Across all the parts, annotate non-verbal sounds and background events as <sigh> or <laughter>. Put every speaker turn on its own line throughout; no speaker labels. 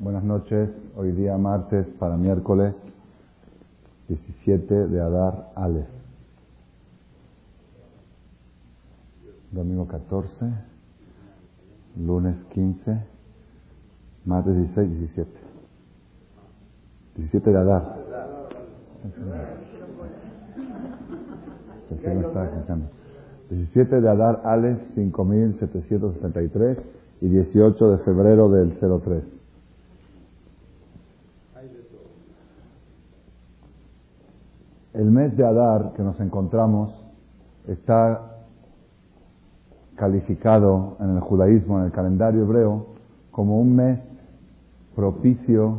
Buenas noches. Hoy día martes para miércoles 17 de Adar Aleph. Domingo 14, lunes 15, martes 16, 17. 17 de Adar. No está escuchando. 17 de Adar Aleph 5763 y 18 de febrero del 03. El mes de Adar que nos encontramos está calificado en el judaísmo, en el calendario hebreo, como un mes propicio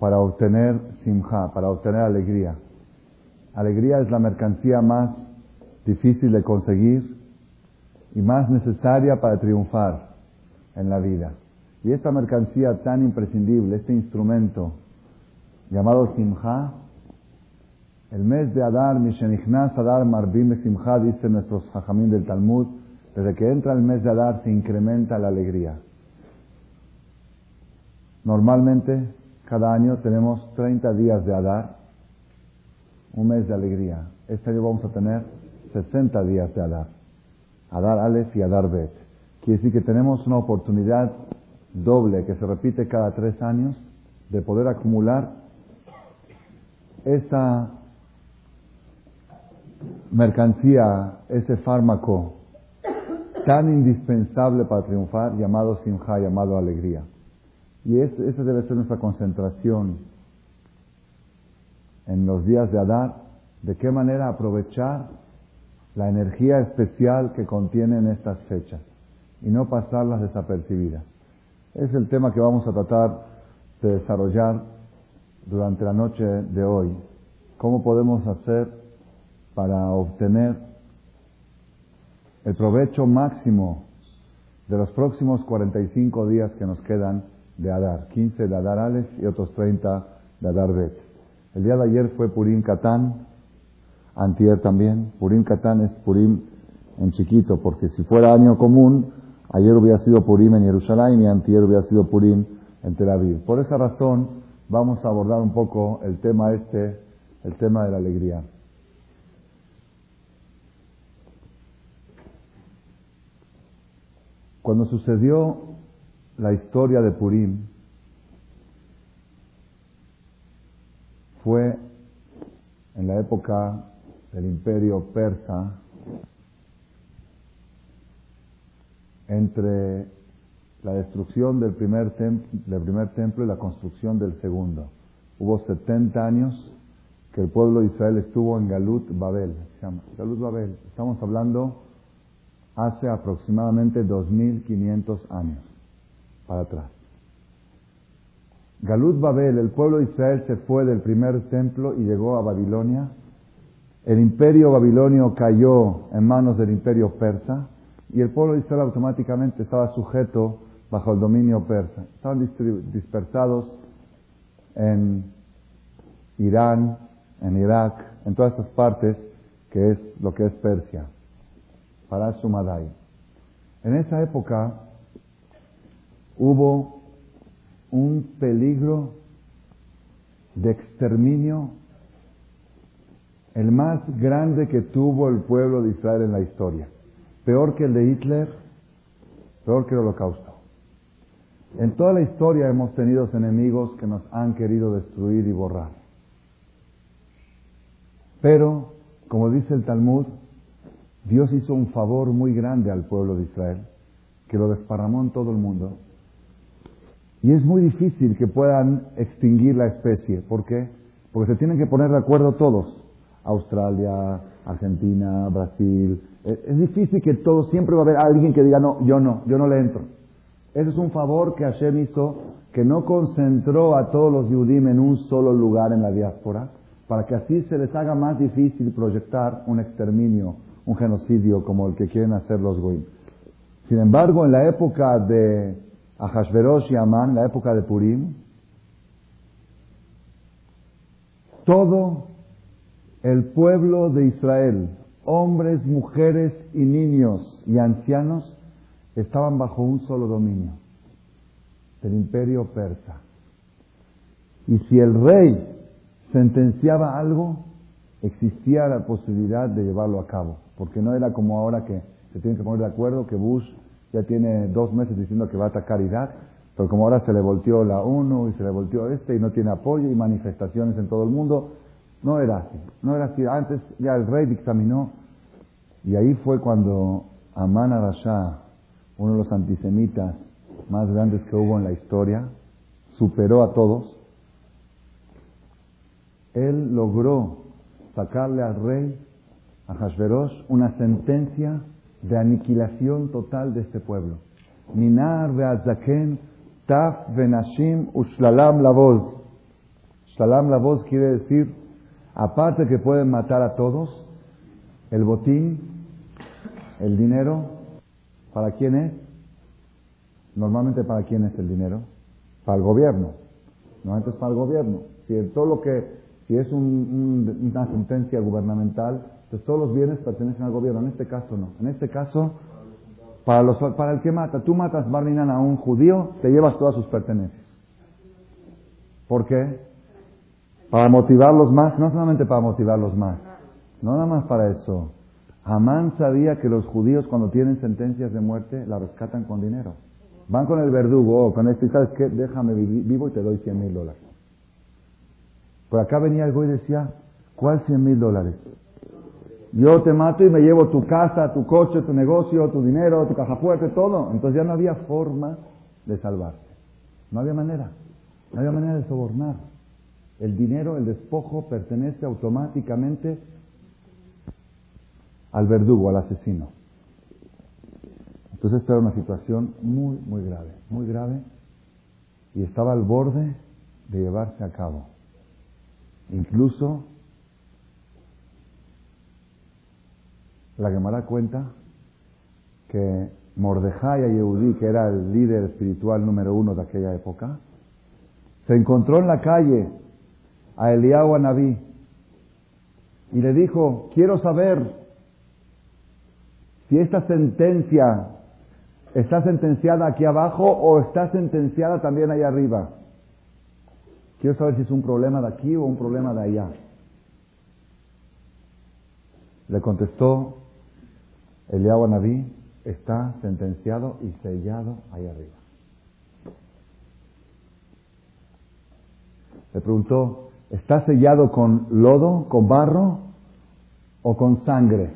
para obtener simja, para obtener alegría. Alegría es la mercancía más difícil de conseguir y más necesaria para triunfar en la vida. Y esta mercancía tan imprescindible, este instrumento llamado Simha, el mes de Adar, Mishenichnas Adar Marbim Simha, dice nuestros Jajamín del Talmud, desde que entra el mes de Adar se incrementa la alegría. Normalmente, cada año tenemos 30 días de Adar, un mes de alegría. Este año vamos a tener 60 días de Adar. Adar Aleph y Adar Bet. Quiere decir que tenemos una oportunidad doble que se repite cada tres años de poder acumular esa mercancía, ese fármaco tan indispensable para triunfar llamado simja, llamado alegría. Y esa debe ser nuestra concentración en los días de Adar, de qué manera aprovechar la energía especial que contienen estas fechas y no pasarlas desapercibidas. Es el tema que vamos a tratar de desarrollar durante la noche de hoy. ¿Cómo podemos hacer para obtener el provecho máximo de los próximos 45 días que nos quedan de Adar? 15 de Adar Aleph y otros 30 de Adar Bet. El día de ayer fue Purim Katán, antier también. Purim Katán es Purim en chiquito, porque si fuera año común, ayer hubiera sido Purim en Jerusalén y antier hubiera sido Purim en Tel Aviv. Por esa razón, vamos a abordar un poco el tema este, el tema de la alegría. Cuando sucedió la historia de Purim, fue en la época del imperio persa entre la destrucción del primer, del primer templo y la construcción del segundo. Hubo 70 años que el pueblo de Israel estuvo en Galut Babel, Galut Babel. Estamos hablando hace aproximadamente 2500 años para atrás. Galut Babel, el pueblo de Israel se fue del primer templo y llegó a Babilonia el imperio babilonio cayó en manos del imperio persa y el pueblo de Israel automáticamente estaba sujeto bajo el dominio persa. Estaban dispersados en Irán, en Irak, en todas esas partes que es lo que es Persia, para Sumadai. En esa época hubo un peligro de exterminio el más grande que tuvo el pueblo de Israel en la historia. Peor que el de Hitler, peor que el holocausto. En toda la historia hemos tenido enemigos que nos han querido destruir y borrar. Pero, como dice el Talmud, Dios hizo un favor muy grande al pueblo de Israel, que lo desparramó en todo el mundo. Y es muy difícil que puedan extinguir la especie. ¿Por qué? Porque se tienen que poner de acuerdo todos. Australia, Argentina, Brasil. Es, difícil que todo, siempre va a haber alguien que diga, no, yo no, yo no le entro. Ese es un favor que Hashem hizo, que no concentró a todos los Yudim en un solo lugar en la diáspora, para que así se les haga más difícil proyectar un exterminio, un genocidio como el que quieren hacer los Goim. Sin embargo, en la época de Ahashverosh y Amán, la época de Purim, todo el pueblo de Israel, hombres, mujeres y niños y ancianos, estaban bajo un solo dominio. del imperio persa. Y si el rey sentenciaba algo, existía la posibilidad de llevarlo a cabo, porque no era como ahora que se tienen que poner de acuerdo, que Bush ya tiene dos meses diciendo que va a atacar Irak, pero como ahora se le volteó la ONU y se le volteó este y no tiene apoyo y manifestaciones en todo el mundo, no era así, no era así. Antes ya el rey dictaminó y ahí fue cuando Amán Arashá, uno de los antisemitas más grandes que hubo en la historia, superó a todos. Él logró sacarle al rey, a una sentencia de aniquilación total de este pueblo. Minar ve'azaken, taf ve'nashim ushlalam la voz. Shlalam la voz quiere decir, aparte que pueden matar a todos, el botín, el dinero, ¿para quién es? Normalmente para quién es el dinero? Para el gobierno. Normalmente es para el gobierno. Si es una sentencia gubernamental, entonces todos los bienes pertenecen al gobierno. En este caso no. En este caso, para, los, para el que mata, tú matas Barminan a un judío, te llevas todas sus pertenencias. ¿Por qué? Para motivarlos más, no solamente para motivarlos más, no nada más para eso. Amán sabía que los judíos cuando tienen sentencias de muerte la rescatan con dinero. Van con el verdugo, o con este, ¿sabes qué? Déjame vivo y te doy 100 mil dólares. Por acá venía güey y decía, ¿cuál 100 mil dólares? Yo te mato y me llevo tu casa, tu coche, tu negocio, tu dinero, tu caja fuerte, todo. Entonces ya no había forma de salvarte. No había manera. No había manera de sobornar. El dinero, el despojo, pertenece automáticamente al verdugo, al asesino. Entonces esta era una situación muy, muy grave, muy grave, y estaba al borde de llevarse a cabo. Incluso la Gemara cuenta que Mordejai Yehudí, que era el líder espiritual número uno de aquella época, se encontró en la calle a Eliyahu Anabí y le dijo, quiero saber si esta sentencia está sentenciada aquí abajo o está sentenciada también ahí arriba. Quiero saber si es un problema de aquí o un problema de allá. Le contestó Eliyahu Naví está sentenciado y sellado ahí arriba. Le preguntó, ¿está sellado con lodo, con barro o con sangre?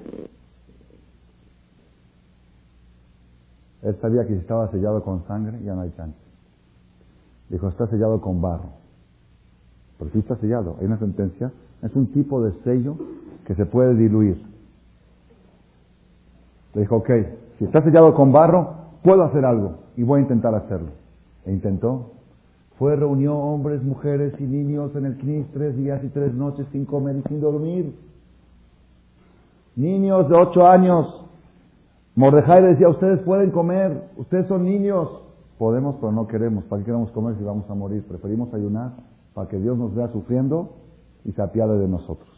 Él sabía que si estaba sellado con sangre ya no hay chance. Dijo, está sellado con barro. Pero sí está sellado. Hay una sentencia. Es un tipo de sello que se puede diluir. Le dijo, ok, si está sellado con barro, puedo hacer algo y voy a intentar hacerlo. E intentó. Fue, reunió hombres, mujeres y niños en el CNIS tres días y tres noches sin comer y sin dormir. Niños de ocho años. Mordejai decía, ustedes pueden comer, ustedes son niños. Podemos, pero no queremos. ¿Para qué queremos comer si vamos a morir? Preferimos ayunar para que Dios nos vea sufriendo y se apiade de nosotros.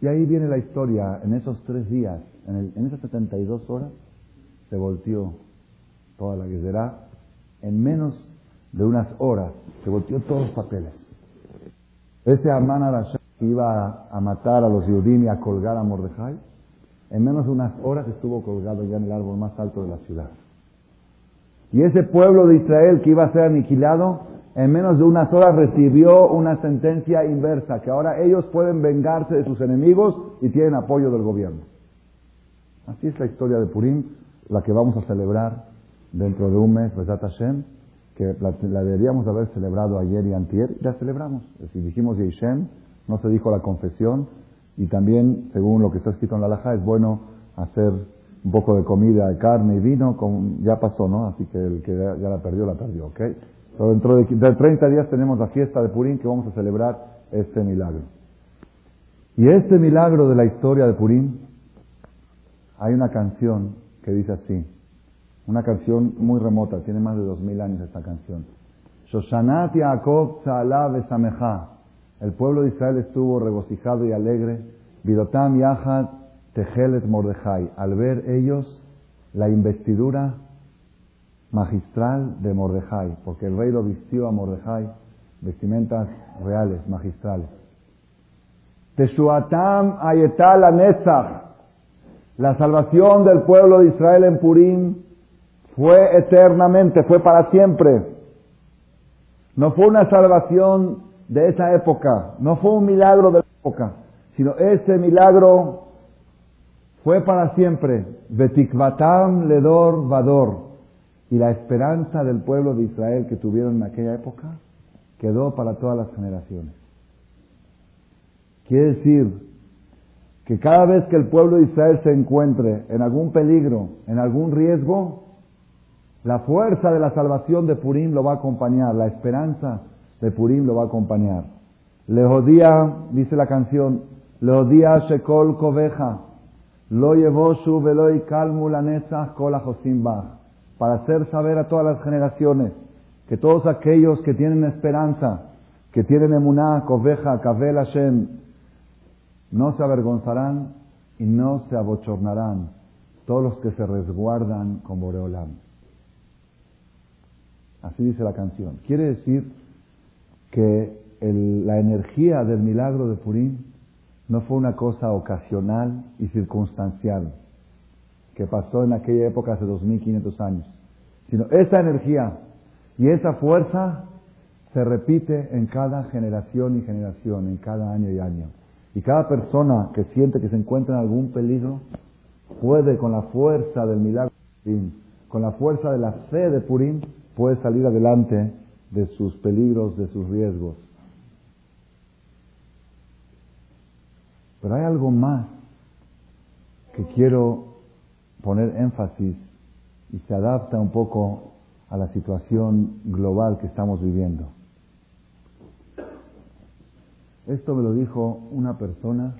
Y ahí viene la historia, en esos tres días, en, el, en esas 72 horas, se volteó toda la guerra. En menos de unas horas, se volteó todos los papeles. Ese Amán Arashah iba a, matar a los Yudim y a colgar a Mordejai, en menos de unas horas estuvo colgado ya en el árbol más alto de la ciudad. Y ese pueblo de Israel que iba a ser aniquilado, en menos de unas horas recibió una sentencia inversa, que ahora ellos pueden vengarse de sus enemigos y tienen apoyo del gobierno. Así es la historia de Purim, la que vamos a celebrar dentro de un mes, Besat Hashem, que la, deberíamos haber celebrado ayer y antier, y la celebramos. Si dijimos Yishem, no se dijo la confesión, y también, según lo que está escrito en la Laja, es bueno hacer un poco de comida, carne y vino, ya pasó, ¿no? Así que el que ya la perdió, la perdió, ¿ok? Pero dentro de, 30 días tenemos la fiesta de Purim que vamos a celebrar este milagro. Y este milagro de la historia de Purim, hay una canción que dice así, una canción muy remota, tiene más de dos mil años esta canción. Shoshanat Yaakov Besamecha. El pueblo de Israel estuvo regocijado y alegre. Bidotam Yahad Tehelet Mordejai. Al ver ellos la investidura magistral de Mordejai, porque el rey lo vistió a Mordejai vestimentas reales, magistrales. Teshuatam ayetal anetzach. La salvación del pueblo de Israel en Purim fue eternamente, fue para siempre. No fue una salvación de esa época, no fue un milagro de la época, sino ese milagro fue para siempre. Betikvatam ledor vador. Y la esperanza del pueblo de Israel que tuvieron en aquella época quedó para todas las generaciones. Quiere decir que cada vez que el pueblo de Israel se encuentre en algún peligro, en algún riesgo, la fuerza de la salvación de Purim lo va a acompañar, la esperanza de Purim lo va a acompañar. Leodía, dice la canción, Leodía Shekol Koveja, Lo Yevoshu Veloy Kalmu Lanezach Kol para hacer saber a todas las generaciones que todos aquellos que tienen esperanza, que tienen emuná, coveja, kabel Hashem, no se avergonzarán y no se abochornarán todos los que se resguardan con Boreolam. Así dice la canción. Quiere decir que la energía del milagro de Purim no fue una cosa ocasional y circunstancial que pasó en aquella época hace 2500 años, sino esa energía y esa fuerza se repite en cada generación y generación, en cada año y año. Y cada persona que siente que se encuentra en algún peligro puede con la fuerza del milagro de Purim, con la fuerza de la fe de Purim, puede salir adelante de sus peligros, de sus riesgos. Pero hay algo más que quiero poner énfasis y se adapta un poco a la situación global que estamos viviendo. Esto me lo dijo una persona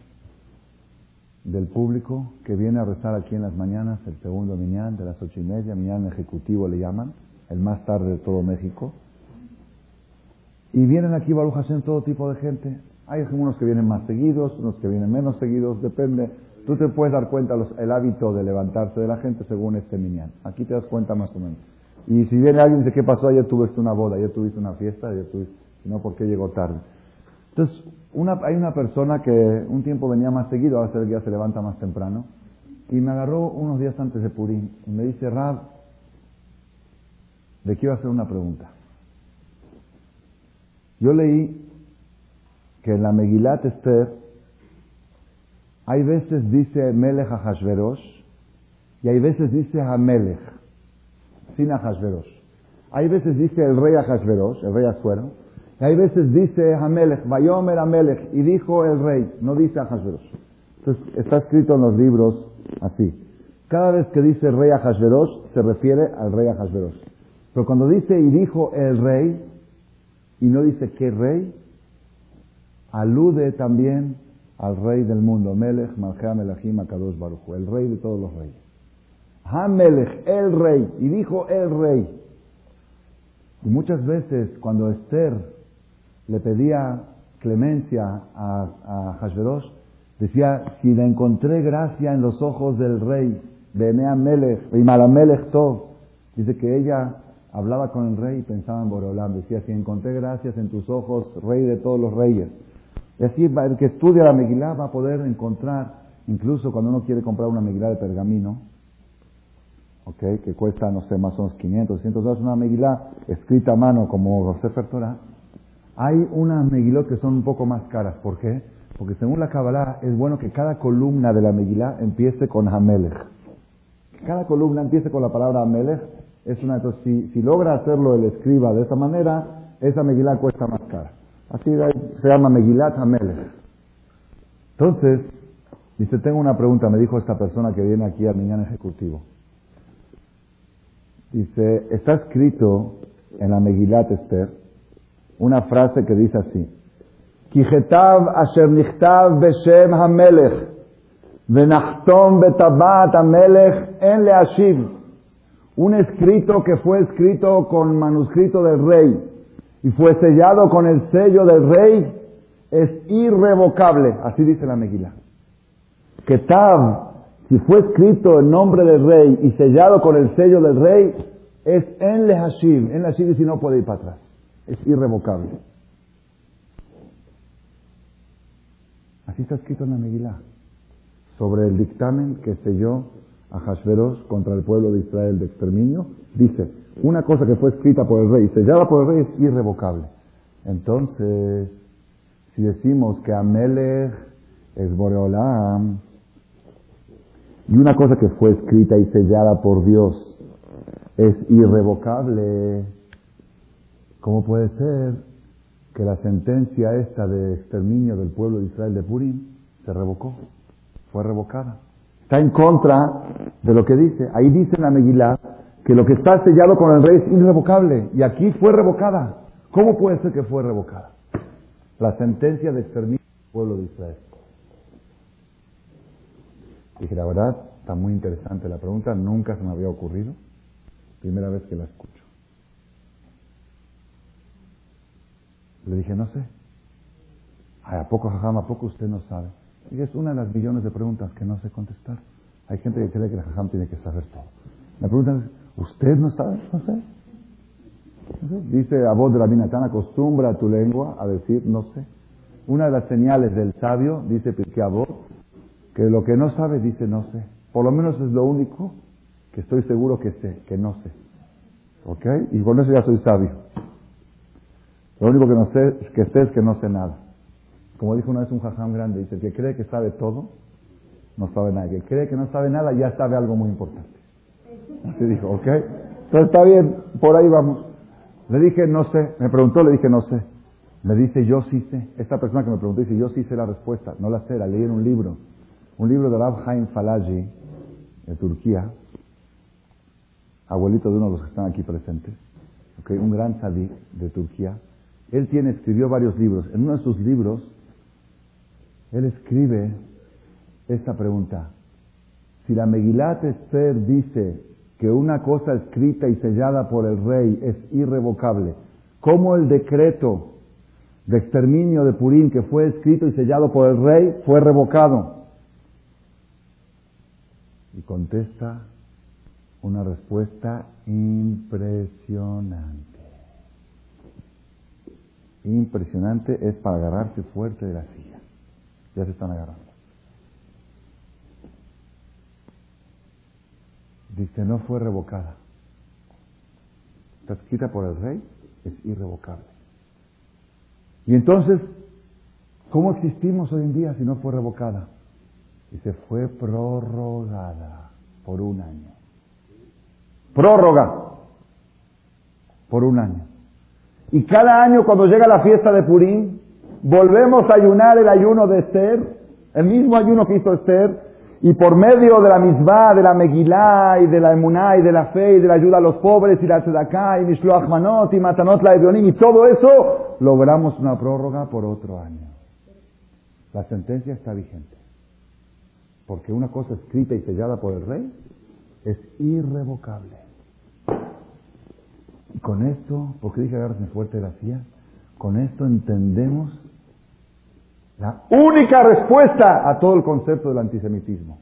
del público que viene a rezar aquí en las mañanas, el segundo miñán de las ocho y media, miñán ejecutivo le llaman, el más tarde de todo México. Y vienen aquí, Baruch todo tipo de gente. Hay unos que vienen más seguidos, unos que vienen menos seguidos, depende. Tú te puedes dar cuenta el hábito de levantarse de la gente según este miñán. Aquí te das cuenta más o menos. Y si viene alguien y dice, ¿qué pasó? Ayer tuviste una boda, ayer tuviste una fiesta, ayer tuviste... No, ¿por qué llegó tarde? Entonces, una, hay una persona que un tiempo venía más seguido, ahora ya se levanta más temprano, y me agarró unos días antes de Purim y me dice, Rab, le quiero hacer una pregunta. Yo leí que en la Megilat Esther hay veces dice Melech a y hay veces dice a Melech sin Ahasverosh. Hay veces dice el rey Ahasverosh, el rey Asuero, y hay veces dice Hamelech, Bayomer Amelech, y dijo el rey, no dice Ahasverosh. Entonces está escrito en los libros así. Cada vez que dice rey Ahasverosh, se refiere al rey Ahasverosh. Pero cuando dice y dijo el rey, y no dice qué rey, alude también al rey del mundo, Melech, Malchea, Melachim, Akadosh Baruch, el rey de todos los reyes. Hamelech, el rey, y dijo el rey. Y muchas veces cuando Esther le pedía clemencia a, a decía, si le encontré gracia en los ojos del rey, Benea Melech, y Malamelech Tov, dice que ella hablaba con el rey y pensaba en Borolam, decía, si encontré gracias en tus ojos, rey de todos los reyes. Y así el que estudia la Megilá va a poder encontrar, incluso cuando uno quiere comprar una Megilá de pergamino, que cuesta, no sé, más o menos 500, 600 dólares, una megilá escrita a mano como Sefer Torah, hay unas megilot que son un poco más caras. ¿Por qué? Porque según la Kabbalah es bueno que cada columna de la megilá empiece con Hamelech. Cada columna empiece con la palabra Hamelech es una... Entonces, si, si logra hacerlo el escriba de esa manera, esa megilá cuesta más cara. Así se llama Megilat Hamelech. Entonces, dice, tengo una pregunta, me dijo esta persona que viene aquí al mañana ejecutivo. Dice, está escrito en la Megilat Esther una frase que dice así: Kijetav asher nichtav beshem hamelech venachtom betabat hamelech en leashiv. Un escrito que fue escrito con manuscrito del rey y fue sellado con el sello del rey es irrevocable. Así dice la Megilá. Ketav si fue escrito en nombre del rey y sellado con el sello del rey, Es en Lehashim. En Lehashim y si no puede ir para atrás. Es irrevocable. Así está escrito en la Megilá. Sobre el dictamen que selló a Hashverosh contra el pueblo de Israel de exterminio, dice, una cosa que fue escrita por el rey, sellada por el rey, es irrevocable. Entonces, si decimos que Amelech es Boreolam, y una cosa que fue escrita y sellada por Dios es irrevocable, ¿cómo puede ser que la sentencia esta de exterminio del pueblo de Israel de Purim se revocó? Fue revocada. Está en contra de lo que dice. Ahí dice la Megilá que lo que está sellado con el rey es irrevocable y aquí fue revocada. ¿Cómo puede ser que fue revocada? La sentencia de exterminio del pueblo de Israel. Dije, la verdad, está muy interesante la pregunta, nunca se me había ocurrido. Primera vez que la escucho. Le dije, no sé. ¿A poco, jajam, a poco usted no sabe? Y es una de las millones de preguntas que no sé contestar. Hay gente que cree que el jajam tiene que saber todo. Me preguntan, ¿usted no sabe? No sé. Dice a voz de la Binatán, acostumbra tu lengua a decir no sé. Una de las señales del sabio, dice que a voz, que lo que no sabe dice no sé. Por lo menos es lo único que estoy seguro que sé, que no sé. ¿Ok? Y con eso ya soy sabio. Lo único que no sé, que sé es que no sé nada. Como dijo una vez un jajam grande, dice, que cree que sabe todo, no sabe nada. Que cree que no sabe nada, ya sabe algo muy importante. Así dijo, ¿ok? Entonces está bien, por ahí vamos. Le dije, no sé. Me preguntó, le dije, no sé. Me dice, yo sí sé. Esta persona que me preguntó dice, yo sí sé la respuesta. No la sé, la leí en un libro. Un libro de Rab Haim Falaji, de Turquía. Abuelito de uno de los que están aquí presentes. Un gran sadí de Turquía. Él tiene, escribió varios libros. En uno de sus libros, él escribe esta pregunta. Si la Megilat Esther dice que una cosa escrita y sellada por el rey es irrevocable, ¿cómo el decreto de exterminio de Purín que fue escrito y sellado por el rey fue revocado? Y contesta una respuesta impresionante. Impresionante es para agarrarse fuerte de la silla. Ya se están agarrando. Dice, no fue revocada. Está escrita por el rey, es irrevocable. Y entonces, ¿cómo existimos hoy en día si no fue revocada? Dice, fue prorrogada por un año. Prórroga por un año. Y cada año cuando llega la fiesta de Purim, volvemos a ayunar el ayuno de Esther, el mismo ayuno que hizo Esther, y por medio de la misma, de la Megilá, y de la Emuná, y de la fe, y de la ayuda a los pobres, y la Tzedaká, y Mishloach Manot, y Matanot la Ebionim, y todo eso, logramos una prórroga por otro año. La sentencia está vigente. Porque una cosa escrita y sellada por el rey es irrevocable. Y con esto, porque dije agarrarse fuerte de la con esto entendemos la única respuesta a todo el concepto del antisemitismo.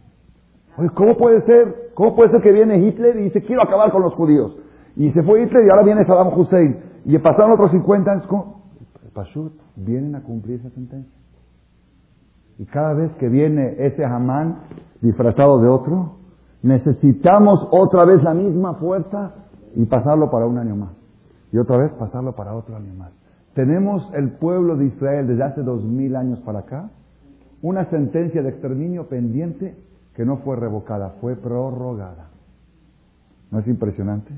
¿cómo puede ser? ¿Cómo puede ser que viene Hitler y dice quiero acabar con los judíos? Y se fue Hitler y ahora viene Saddam Hussein. Y pasaron otros 50 años. ¿cómo? Pashut, vienen a cumplir esa sentencia. Y cada vez que viene ese Hamán disfrazado de otro, necesitamos otra vez la misma fuerza y pasarlo para un año más. Y otra vez pasarlo para otro año más. Tenemos el pueblo de Israel desde hace dos mil años para acá, una sentencia de exterminio pendiente que no fue revocada, fue prorrogada. ¿No es impresionante?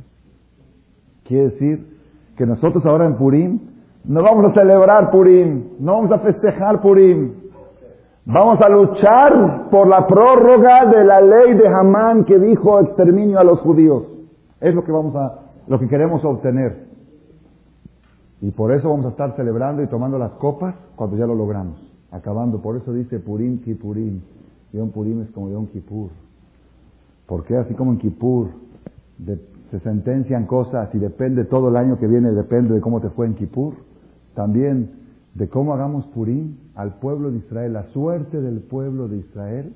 Quiere decir que nosotros ahora en Purim no vamos a celebrar Purim, no vamos a festejar Purim. Vamos a luchar por la prórroga de la ley de Hamán que dijo exterminio a los judíos. Es lo que vamos a, lo que queremos obtener. Y por eso vamos a estar celebrando y tomando las copas cuando ya lo logramos. Acabando. Por eso dice Purim Kipurim. Yom Purim es como Yom Kippur. Porque así como en Kippur se sentencian cosas y depende todo el año que viene, depende de cómo te fue en Kippur, también de cómo hagamos Purim al pueblo de Israel, la suerte del pueblo de Israel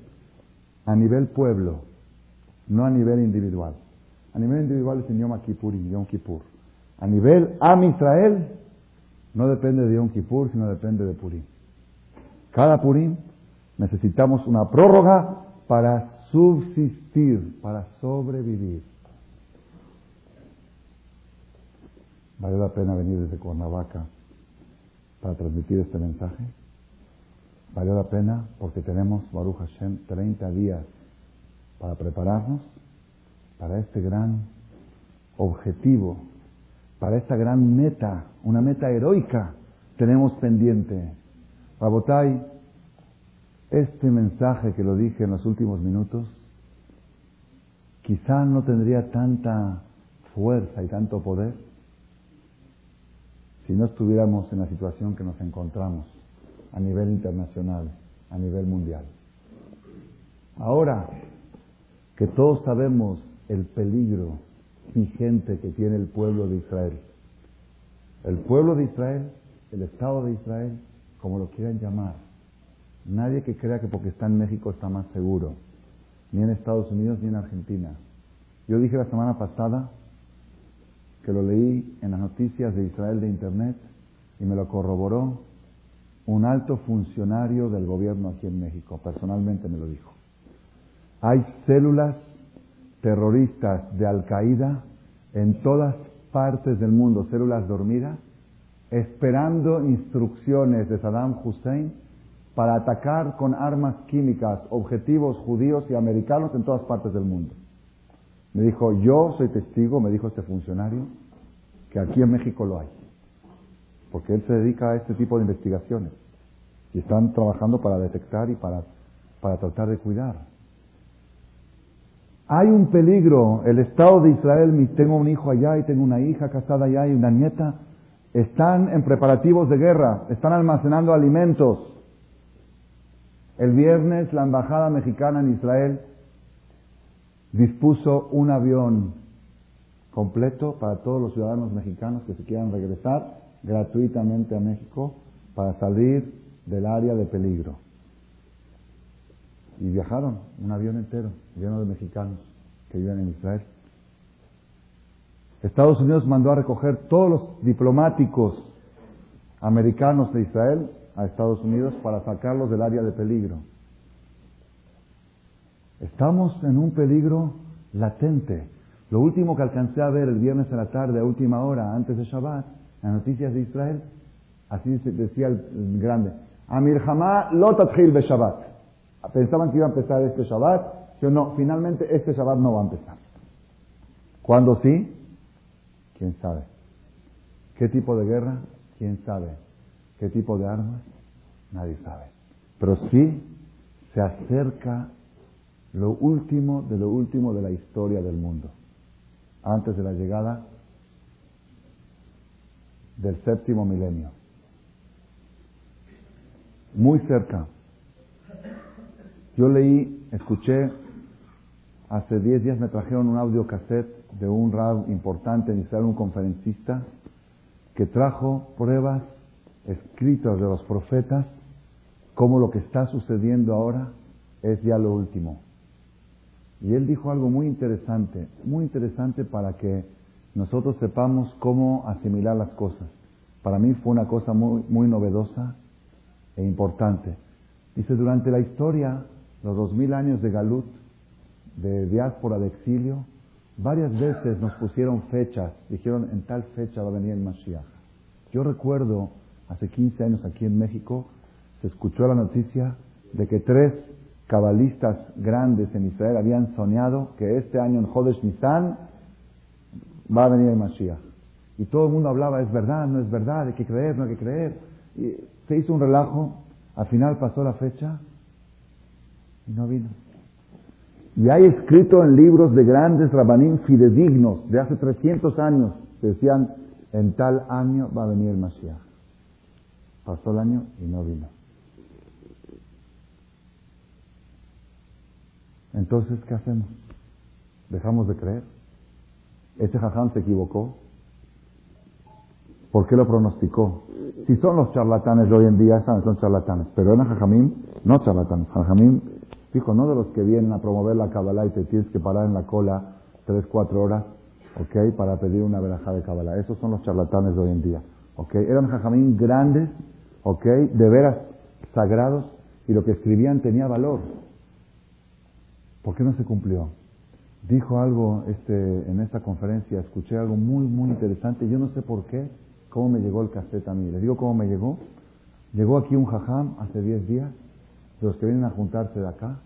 a nivel pueblo, no a nivel individual. A nivel individual es en Yom Kippur y Yom Kippur. A nivel Am Israel, no depende de Yom Kippur, sino depende de Purim. Cada Purim necesitamos una prórroga para subsistir, para sobrevivir. ¿Vale la pena venir desde Cuernavaca para transmitir este mensaje? ¿Vale la pena porque tenemos, Baruch Hashem, 30 días para prepararnos para este gran objetivo, para esta gran meta, una meta heroica tenemos pendiente. Rabotai, este mensaje que lo dije en los últimos minutos, quizá no tendría tanta fuerza y tanto poder si no estuviéramos en la situación que nos encontramos a nivel internacional, a nivel mundial. Ahora que todos sabemos el peligro vigente que tiene el pueblo de Israel, el pueblo de Israel, el Estado de Israel, como lo quieran llamar, nadie que crea que porque está en México está más seguro, ni en Estados Unidos ni en Argentina. Yo dije la semana pasada que lo leí en las noticias de Israel de Internet y me lo corroboró un alto funcionario del gobierno aquí en México, personalmente me lo dijo. Hay células terroristas de Al-Qaeda en todas partes del mundo, células dormidas, esperando instrucciones de Saddam Hussein para atacar con armas químicas objetivos judíos y americanos en todas partes del mundo. Me dijo, yo soy testigo, me dijo este funcionario, que aquí en México lo hay. Porque él se dedica a este tipo de investigaciones. Y están trabajando para detectar y para, para tratar de cuidar. Hay un peligro. El Estado de Israel, tengo un hijo allá y tengo una hija casada allá y una nieta, están en preparativos de guerra, están almacenando alimentos. El viernes la Embajada Mexicana en Israel dispuso un avión completo para todos los ciudadanos mexicanos que se quieran regresar gratuitamente a México para salir del área de peligro. Y viajaron, un avión entero, lleno de mexicanos que viven en Israel. Estados Unidos mandó a recoger todos los diplomáticos americanos de Israel a Estados Unidos para sacarlos del área de peligro. Estamos en un peligro latente. Lo último que alcancé a ver el viernes a la tarde, a última hora, antes de Shabbat, las noticias de Israel, así decía el grande, Amir Hamá lotatchil be Shabbat. Pensaban que iba a empezar este Shabbat, pero no, finalmente este Shabbat no va a empezar. ¿Cuándo sí? ¿Quién sabe? ¿Qué tipo de guerra? ¿Quién sabe? ¿Qué tipo de armas? Nadie sabe. Pero sí se acerca lo último de lo último de la historia del mundo, antes de la llegada del séptimo milenio. Muy cerca. Yo leí, escuché, hace 10 días me trajeron un audio cassette de un rab importante en Israel, un conferencista, que trajo pruebas escritas de los profetas, como lo que está sucediendo ahora es ya lo último. Y él dijo algo muy interesante, muy interesante para que nosotros sepamos cómo asimilar las cosas. Para mí fue una cosa muy, muy novedosa e importante. Dice, durante la historia, los dos mil años de Galut, de diáspora, de exilio, varias veces nos pusieron fechas, dijeron, en tal fecha va a venir el Mashiach. Yo recuerdo, hace 15 años aquí en México, se escuchó la noticia de que tres cabalistas grandes en Israel habían soñado que este año en Jodesh Nisan va a venir el Mashiach. Y todo el mundo hablaba, es verdad, no es verdad, hay que creer, no hay que creer. Y se hizo un relajo, al final pasó la fecha y no vino. Y hay escrito en libros de grandes rabanín fidedignos de hace 300 años decían, en tal año va a venir el Mashiach. Pasó el año y no vino. Entonces, ¿qué hacemos? ¿Dejamos de creer? ¿Ese jajam se equivocó? ¿Por qué lo pronosticó? Si son los charlatanes de hoy en día, son charlatanes. Pero en Jajamim, no charlatanes. Jajamim dijo, no de los que vienen a promover la Kabbalah y te tienes que parar en la cola 3, 4 horas, ¿ok? Para pedir una verajá de Kabbalah. Esos son los charlatanes de hoy en día, ¿ok? Eran jajamín grandes, ¿ok? De veras sagrados, y lo que escribían tenía valor. ¿Por qué no se cumplió? Dijo algo este, en esta conferencia, escuché algo muy, muy interesante. Yo no sé por qué, cómo me llegó el cassette a mí. Les digo cómo me llegó. Llegó aquí un jajam hace 10 días, los que vienen a juntarse de acá.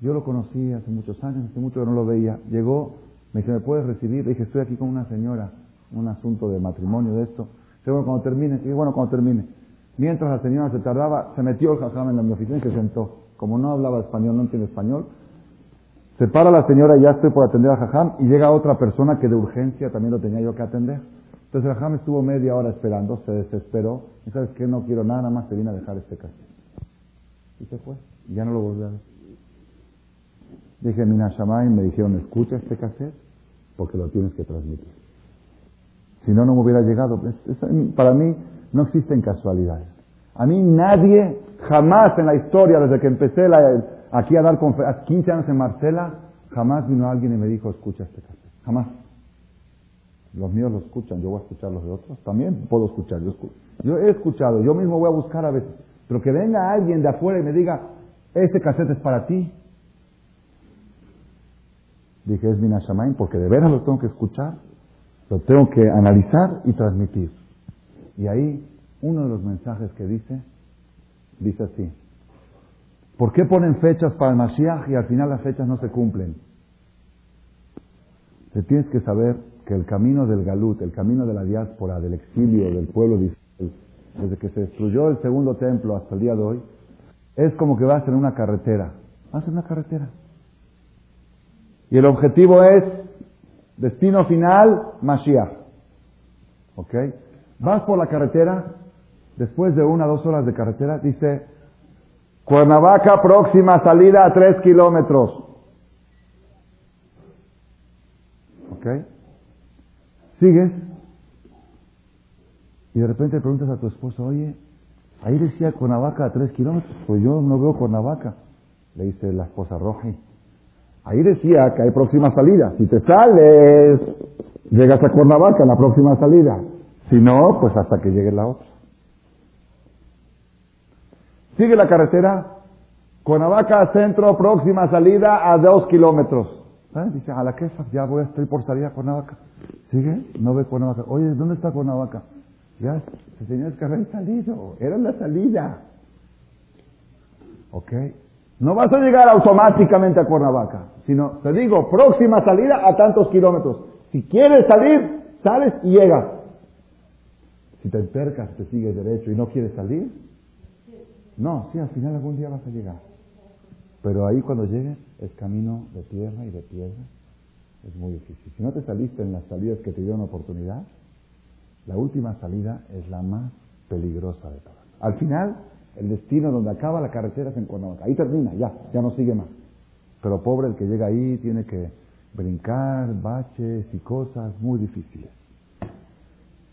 Yo lo conocí hace muchos años, hace mucho que no lo veía. Llegó, me dice, ¿me puedes recibir? Le dije, estoy aquí con una señora, un asunto de matrimonio de esto. Dice, bueno, cuando termine. Dije, bueno, cuando termine. Mientras la señora se tardaba, se metió el jajam en mi oficina y se sentó. Como no hablaba español, no entiende español, se para la señora y ya estoy por atender a Jajam y llega otra persona que de urgencia también lo tenía yo que atender. Entonces Jajam estuvo media hora esperando, se desesperó y sabes que no quiero nada, más se vino a dejar este cassette. Y se fue. Ya no lo volvió a ver. Dije, Mina Shamay, me dijeron, escucha este cassette porque lo tienes que transmitir. Si no, no me hubiera llegado. Para mí no existen casualidades. A mí nadie, jamás en la historia, desde que empecé la, aquí a dar conferencias, 15 años en Marcela, jamás vino alguien y me dijo, escucha este cassette. Jamás. Los míos lo escuchan, yo voy a escuchar los de otros. También puedo escuchar. Yo, yo he escuchado, yo mismo voy a buscar a veces. Pero que venga alguien de afuera y me diga, este cassette es para ti. Dije, es mi Nashamain, porque de veras lo tengo que escuchar, lo tengo que analizar y transmitir. Y ahí, uno de los mensajes que dice, dice así. ¿Por qué ponen fechas para el Mashiach y al final las fechas no se cumplen? Te tienes que saber que el camino del Galut, el camino de la diáspora, del exilio del pueblo de desde que se destruyó el segundo templo hasta el día de hoy, es como que vas en una carretera. Vas en una carretera. Y el objetivo es destino final, Mashiach. ¿Ok? Vas por la carretera, después de una o dos horas de carretera, dice, Cuernavaca, próxima salida a tres kilómetros. ¿Ok? Sigues y de repente preguntas a tu esposa, oye, ahí decía Cuernavaca a tres kilómetros, pues yo no veo Cuernavaca. Le dice la esposa roja. Ahí decía que hay próxima salida. Si te sales, llegas a Cuernavaca la próxima salida. Si no, pues hasta que llegue la otra. Sigue la carretera, Cuernavaca Centro, próxima salida a dos kilómetros. ¿Eh? Dice, a la que ya voy a estar por salir a Cuernavaca. Sigue, no ve Cuernavaca. Oye, ¿dónde está Cuernavaca? Ya, es que había salido, era la salida. ¿Ok? No vas a llegar automáticamente a Cuernavaca, sino, te digo, próxima salida a tantos kilómetros. Si quieres salir, sales y llegas. Si te entercas, te sigues derecho y no quieres salir, no, sí, al final algún día vas a llegar. Pero ahí cuando llegues es camino de tierra y de piedra. Es muy difícil. Si no te saliste en las salidas que te dieron oportunidad, la última salida es la más peligrosa de todas. Al final, el destino donde acaba la carretera es en Cuernavaca. Ahí termina, ya, ya no sigue más. Pero pobre el que llega ahí tiene que brincar, baches y cosas muy difíciles.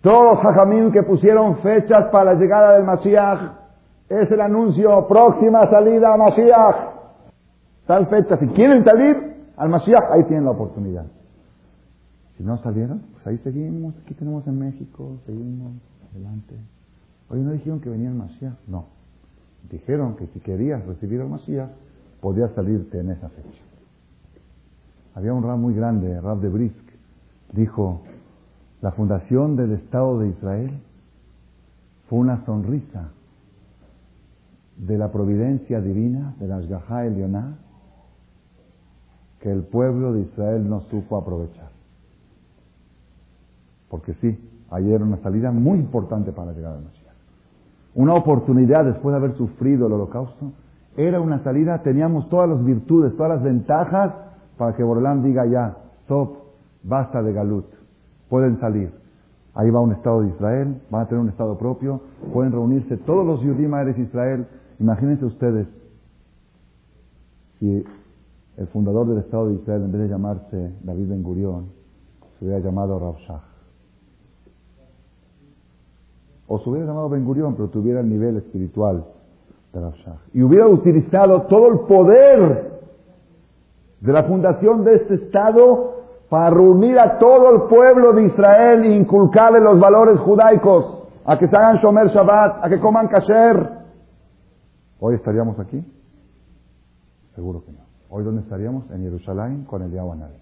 Todos los que pusieron fechas para la llegada del Mashiach es el anuncio, próxima salida a Mashiach. Tal fecha, si quieren salir al Mashiach, ahí tienen la oportunidad. Si no salieron, pues ahí seguimos, aquí tenemos en México, seguimos adelante. Hoy no dijeron que venía el Mashiach, no. Dijeron que si querías recibir al Mashiach, podías salirte en esa fecha. Había un rab muy grande, Rab de Brisk, dijo, la fundación del Estado de Israel fue una sonrisa de la providencia divina, de la Ashgaha Elioná, que el pueblo de Israel no supo aprovechar. Porque sí, ayer era una salida muy importante para la llegada de Mashiach. Una oportunidad después de haber sufrido el holocausto, era una salida, teníamos todas las virtudes, todas las ventajas para que Borolán diga ya, stop, basta de Galut, pueden salir. Ahí va un Estado de Israel, van a tener un Estado propio, pueden reunirse todos los Yudim Eres Israel, Imagínense ustedes si el fundador del Estado de Israel, en vez de llamarse David Ben Gurión, se hubiera llamado Rav Shach. O se hubiera llamado Ben Gurión, pero tuviera el nivel espiritual de Rav Shach. Y hubiera utilizado todo el poder de la fundación de este Estado para reunir a todo el pueblo de Israel e inculcarle los valores judaicos, a que se hagan Shomer Shabbat, a que coman kasher. ¿Hoy estaríamos aquí? Seguro que no. ¿Hoy dónde estaríamos? En Jerusalén con el Yahuanari.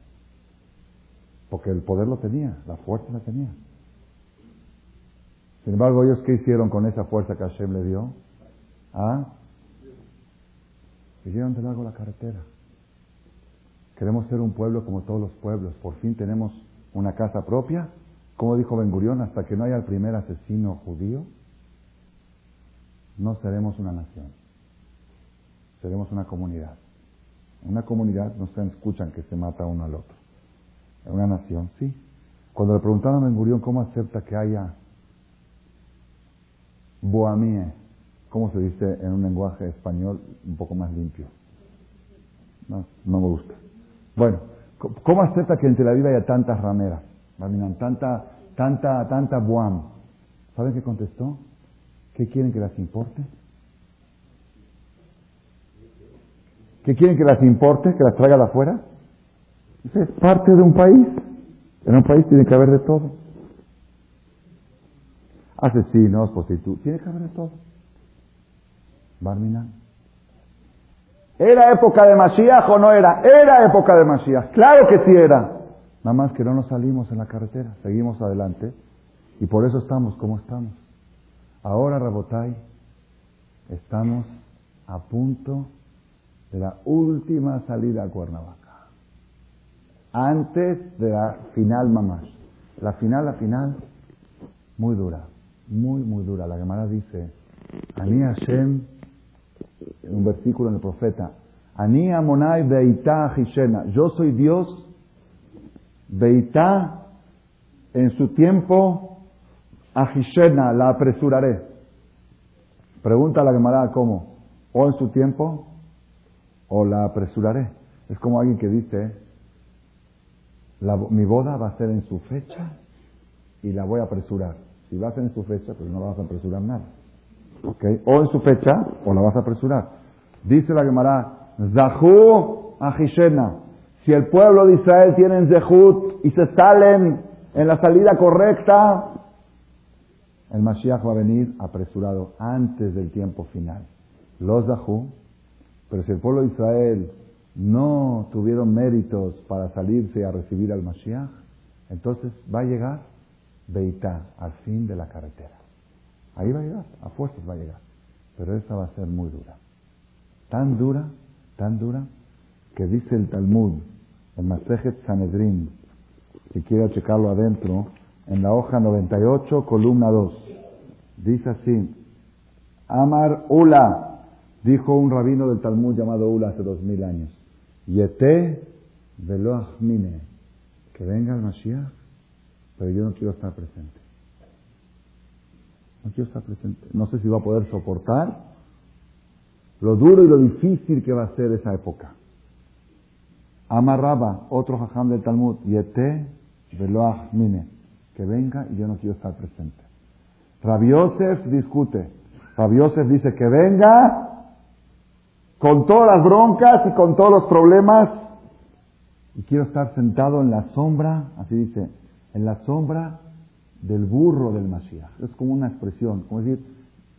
Porque el poder lo tenía, la fuerza la tenía. Sin embargo, ellos qué hicieron con esa fuerza que Hashem le dio? ¿Ah? Siguieron de largo la carretera. Queremos ser un pueblo como todos los pueblos. Por fin tenemos una casa propia. Como dijo Ben Gurión, hasta que no haya el primer asesino judío, no seremos una nación. Seremos una comunidad. Una comunidad no se escuchan que se mata uno al otro. Una nación, sí. Cuando le preguntaron a Ben Gurión cómo acepta que haya boamie, ¿cómo se dice en un lenguaje español un poco más limpio? No, me gusta. Bueno, ¿cómo acepta que entre la vida haya tantas rameras? Tanta, tanta, tanta buam. ¿Saben qué contestó? ¿Qué quieren que las importe? ¿Qué quieren que las importe? ¿Que las traiga de afuera? Es parte de un país. En un país tiene que haber de todo. Asesinos, prostitutas, tiene que haber de todo. Barmina. ¿Era época de Masías o no era? Era época de Masías. Claro que sí era. Nada más que no nos salimos en la carretera, seguimos adelante y por eso estamos como estamos. Ahora, Rabotai, estamos a punto de la última salida a Cuernavaca. Antes de la final mamás. La final, la final, muy dura, muy, muy dura. La Gemara dice, Ani Hashem, un versículo en el profeta, Ani Amonai Beitá Hishena, yo soy Dios, Beitá, en su tiempo, a Hishena, la apresuraré. Pregunta a la Gemara, ¿cómo? ¿O en su tiempo? ¿O la apresuraré? Es como alguien que dice, mi boda va a ser en su fecha y la voy a apresurar. Si va a ser en su fecha, pues no vas a apresurar nada. ¿Okay? O en su fecha, o la vas a apresurar. Dice la Gemara, Zahu Ahishena. Si el pueblo de Israel tiene Zehut y se salen en la salida correcta, el Mashiach va a venir apresurado antes del tiempo final. Los Zahu, pero si el pueblo de Israel no tuvieron méritos para salirse a recibir al Mashiach, entonces va a llegar Beitá, al fin de la carretera. Ahí va a llegar, a fuerzas va a llegar. Pero esa va a ser muy dura. Tan dura, tan dura, que dice el Talmud, el Masejet Sanedrin, si quiere checarlo adentro, en la hoja 98, columna 2. Dice así, Amar Ula, dijo un rabino del Talmud llamado Ula hace dos mil años. Yete mine, que venga el Mashiach, yo no quiero estar presente. No quiero estar presente. No sé si va a poder soportar lo duro y lo difícil que va a ser esa época. Amarraba, otro jajam del Talmud, Yete mine, que venga y yo no quiero estar presente. Rabiosef discute. Rabiosef dice que venga con todas las broncas y con todos los problemas. Y quiero estar sentado en la sombra, así dice, en la sombra del burro del Mashiach. Es como una expresión, como decir,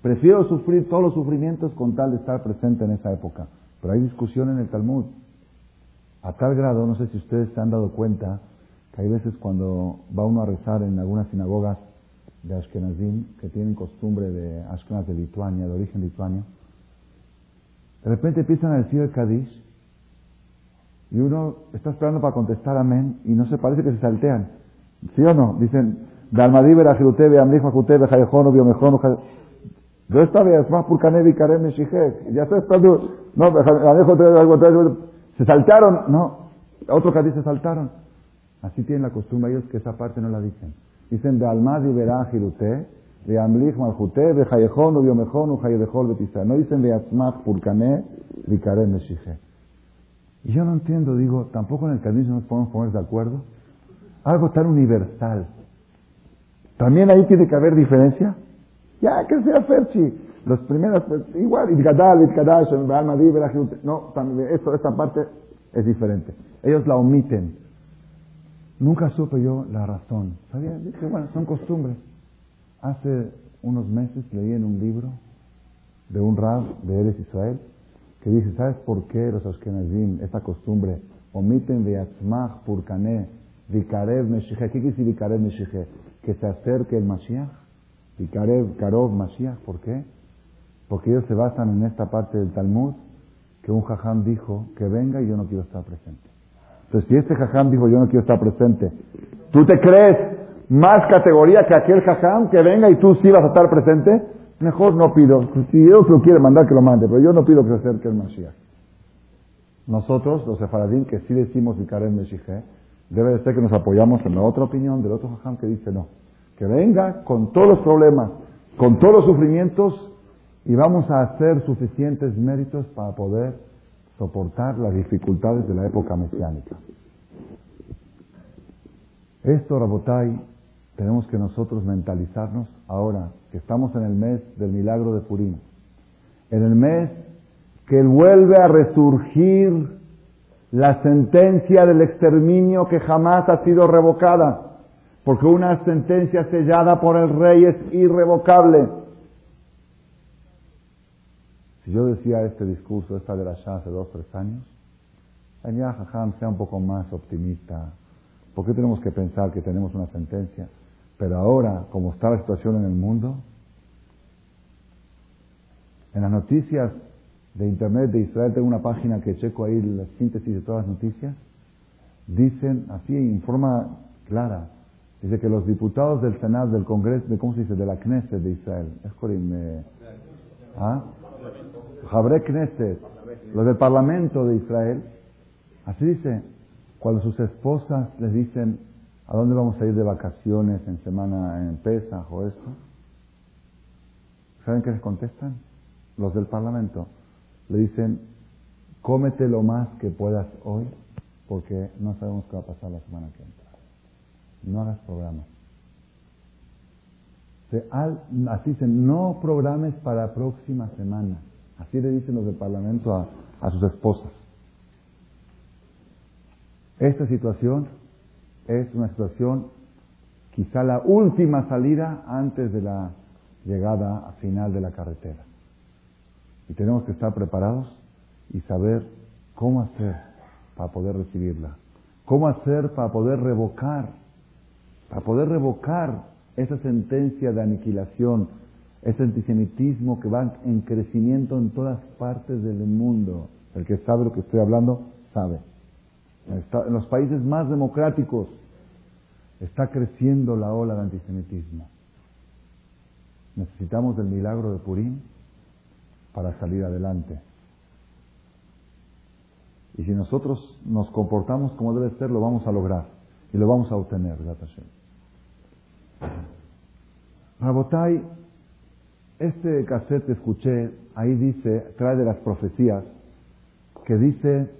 prefiero sufrir todos los sufrimientos con tal de estar presente en esa época. Pero hay discusión en el Talmud. A tal grado, no sé si ustedes se han dado cuenta, que hay veces cuando va uno a rezar en algunas sinagogas de Ashkenazim, que tienen costumbre de Ashkenaz de Lituania, de origen lituano, de repente empiezan a decir el Kadish y uno está esperando para contestar amén y no se parece que se saltean. ¿Sí o no? Dicen, Dalmadíber, Ajirutebe, Amlijo, Ajutebe, Jayejono, Biomejón, Yo estaba es más por Kanevi, Karem, Ya está esperando. No, se saltaron. No, otro Kadish se saltaron. Así tienen la costumbre ellos que esa parte no la dicen. Dicen, de Almadi, Ajirutebe, de Amlich Malchute, de Hayejón, Biomejón, Hayedejol, Betisa. No dicen de Atzmach, Purkané, Vikaré, Meshije. Y yo no entiendo, digo, tampoco en el camino nos podemos poner de acuerdo. Algo tan universal. ¿También ahí tiene que haber diferencia? Ya, que sea Ferchi. Los primeros, igual, Itgadal, Itkadash, Alma No, también, esto, esta parte es diferente. Ellos la omiten. Nunca supe yo la razón. ¿Sabía? Dije, bueno, son costumbres. Hace unos meses leí en un libro de un rab de Eres Israel que dice, ¿sabes por qué los Ashkenazim, esta costumbre, omiten de Atzmach Purkané, Vikarev Meshiche? ¿Qué quiere Vikarev Meshiche? Que se acerque el Mashiach. Vikarev, Karov Mashiach. ¿Por qué? Porque ellos se basan en esta parte del Talmud que un jajam dijo que venga y yo no quiero estar presente. Entonces, si este jajam dijo yo no quiero estar presente, ¿tú te crees más categoría que aquel jajam que venga y tú sí vas a estar presente? Mejor no pido. Si Dios lo quiere mandar, que lo mande, pero yo no pido que se acerque el Mashiach. Nosotros, los sefaradín, que sí decimos Ikarem Meshije, debe de ser que nos apoyamos en la otra opinión del otro jajam que dice no. Que venga con todos los problemas, con todos los sufrimientos, y vamos a hacer suficientes méritos para poder soportar las dificultades de la época mesiánica. Esto, Rabotai, tenemos que nosotros mentalizarnos ahora que estamos en el mes del milagro de Purim, en el mes que vuelve a resurgir la sentencia del exterminio que jamás ha sido revocada, porque una sentencia sellada por el rey es irrevocable. Si yo decía este discurso, esta de la hace dos, tres años, ya Jajam sea un poco más optimista. ¿Por qué tenemos que pensar que tenemos una sentencia? Pero ahora, como está la situación en el mundo, en las noticias de Internet de Israel, tengo una página que checo ahí la síntesis de todas las noticias, dicen así en forma clara, dice que los diputados del Senado, del Congreso, de, ¿cómo se dice?, de la Knesset de Israel, es eh, ¿ah? Jabre Knesset, los del Parlamento de Israel, así dice, cuando sus esposas les dicen, ¿A dónde vamos a ir de vacaciones en semana en Pesaj o esto? ¿Saben qué les contestan? Los del Parlamento. Le dicen, cómete lo más que puedas hoy porque no sabemos qué va a pasar la semana que entra. No hagas programas. así dicen, no programes para la próxima semana. Así le dicen los del Parlamento a, a sus esposas. Esta situación es una situación, quizá la última salida antes de la llegada final de la carretera. Y tenemos que estar preparados y saber cómo hacer para poder recibirla. Cómo hacer para poder revocar, para poder revocar esa sentencia de aniquilación, ese antisemitismo que va en crecimiento en todas partes del mundo. El que sabe lo que estoy hablando, sabe. En los países más democráticos está creciendo la ola de antisemitismo. Necesitamos el milagro de Purim para salir adelante. Y si nosotros nos comportamos como debe ser, lo vamos a lograr y lo vamos a obtener, Rabotai, este cassette escuché, ahí dice, trae de las profecías, que dice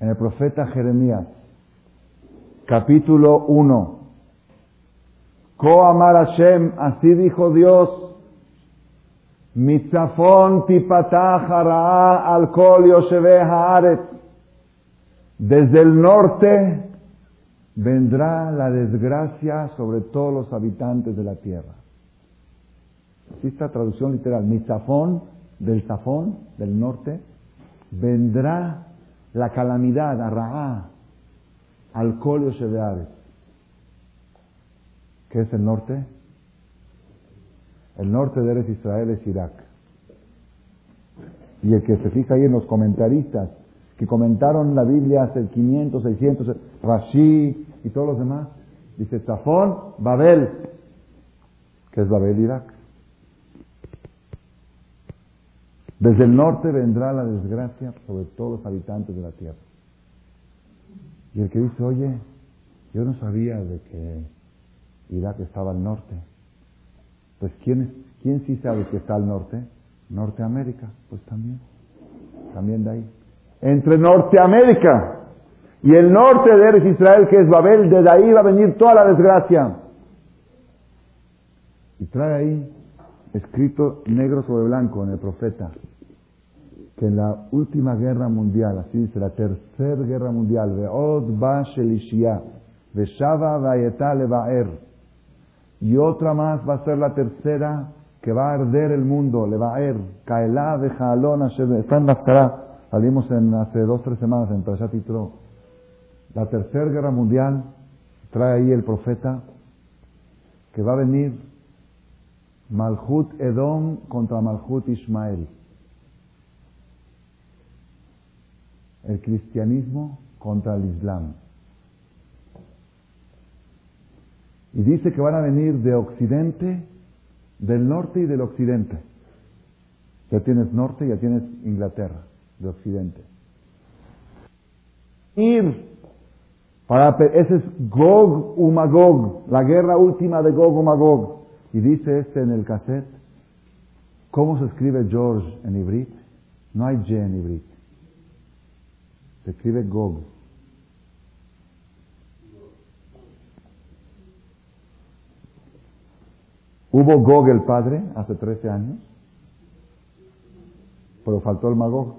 en el profeta Jeremías, capítulo 1. Koamar Hashem, así dijo Dios, Mitzafon tipatah al kol haaretz. Desde el norte vendrá la desgracia sobre todos los habitantes de la tierra. Así está traducción literal. Mitzafón, del Zafón, del norte, vendrá la calamidad, Arraá, al Colio Shebeares. ¿Qué es el norte? El norte de Eres Israel es Irak. Y el que se fija ahí en los comentaristas que comentaron la Biblia hace 500, 600, Rashi y todos los demás, dice Zafón, Babel. ¿Qué es Babel, Irak? Desde el norte vendrá la desgracia sobre todos los habitantes de la tierra. Y el que dice, oye, yo no sabía de que Irak estaba al norte. Pues ¿quién, quién sí sabe que está al norte? Norteamérica, pues también. También de ahí. Entre Norteamérica y el norte de Eres Israel, que es Babel, de ahí va a venir toda la desgracia. Y trae ahí escrito negro sobre blanco en el profeta. que en la última guerra mundial, así dice, la tercera guerra mundial, Ve'od ba shelishia, Ve'shava levaer, y otra más va a ser la tercera que va a arder el mundo, levaer, kaelá vejalón está en salimos en, hace dos, tres semanas en Prashat La tercera guerra mundial, trae ahí el profeta, que va a venir Malhut Edom contra Malhut Ismael. El cristianismo contra el Islam. Y dice que van a venir de Occidente, del norte y del Occidente. Ya tienes norte, ya tienes Inglaterra, de Occidente. Ir para, ese es Gog u Magog, la guerra última de Gog u Magog. Y dice este en el cassette, ¿cómo se escribe George en Ibrit? No hay G en Ibrit. Se escribe Gog. Hubo Gog el padre hace 13 años, pero faltó el Magog.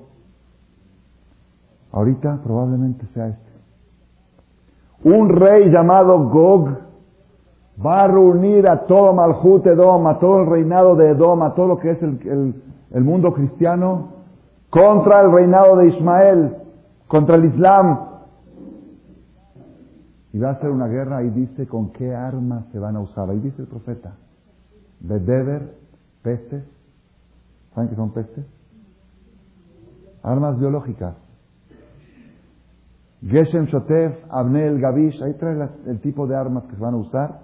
Ahorita probablemente sea este. Un rey llamado Gog va a reunir a todo Malhut Edom, a todo el reinado de Edom, a todo lo que es el, el mundo cristiano, contra el reinado de Ismael, contra el Islam. Y va a hacer una guerra y dice con qué armas se van a usar. Ahí dice el profeta. Bedever, pestes. ¿Saben qué son pestes? Armas biológicas. Geshem Shotef, Abnel Gavish, ahí trae el tipo de armas que se van a usar.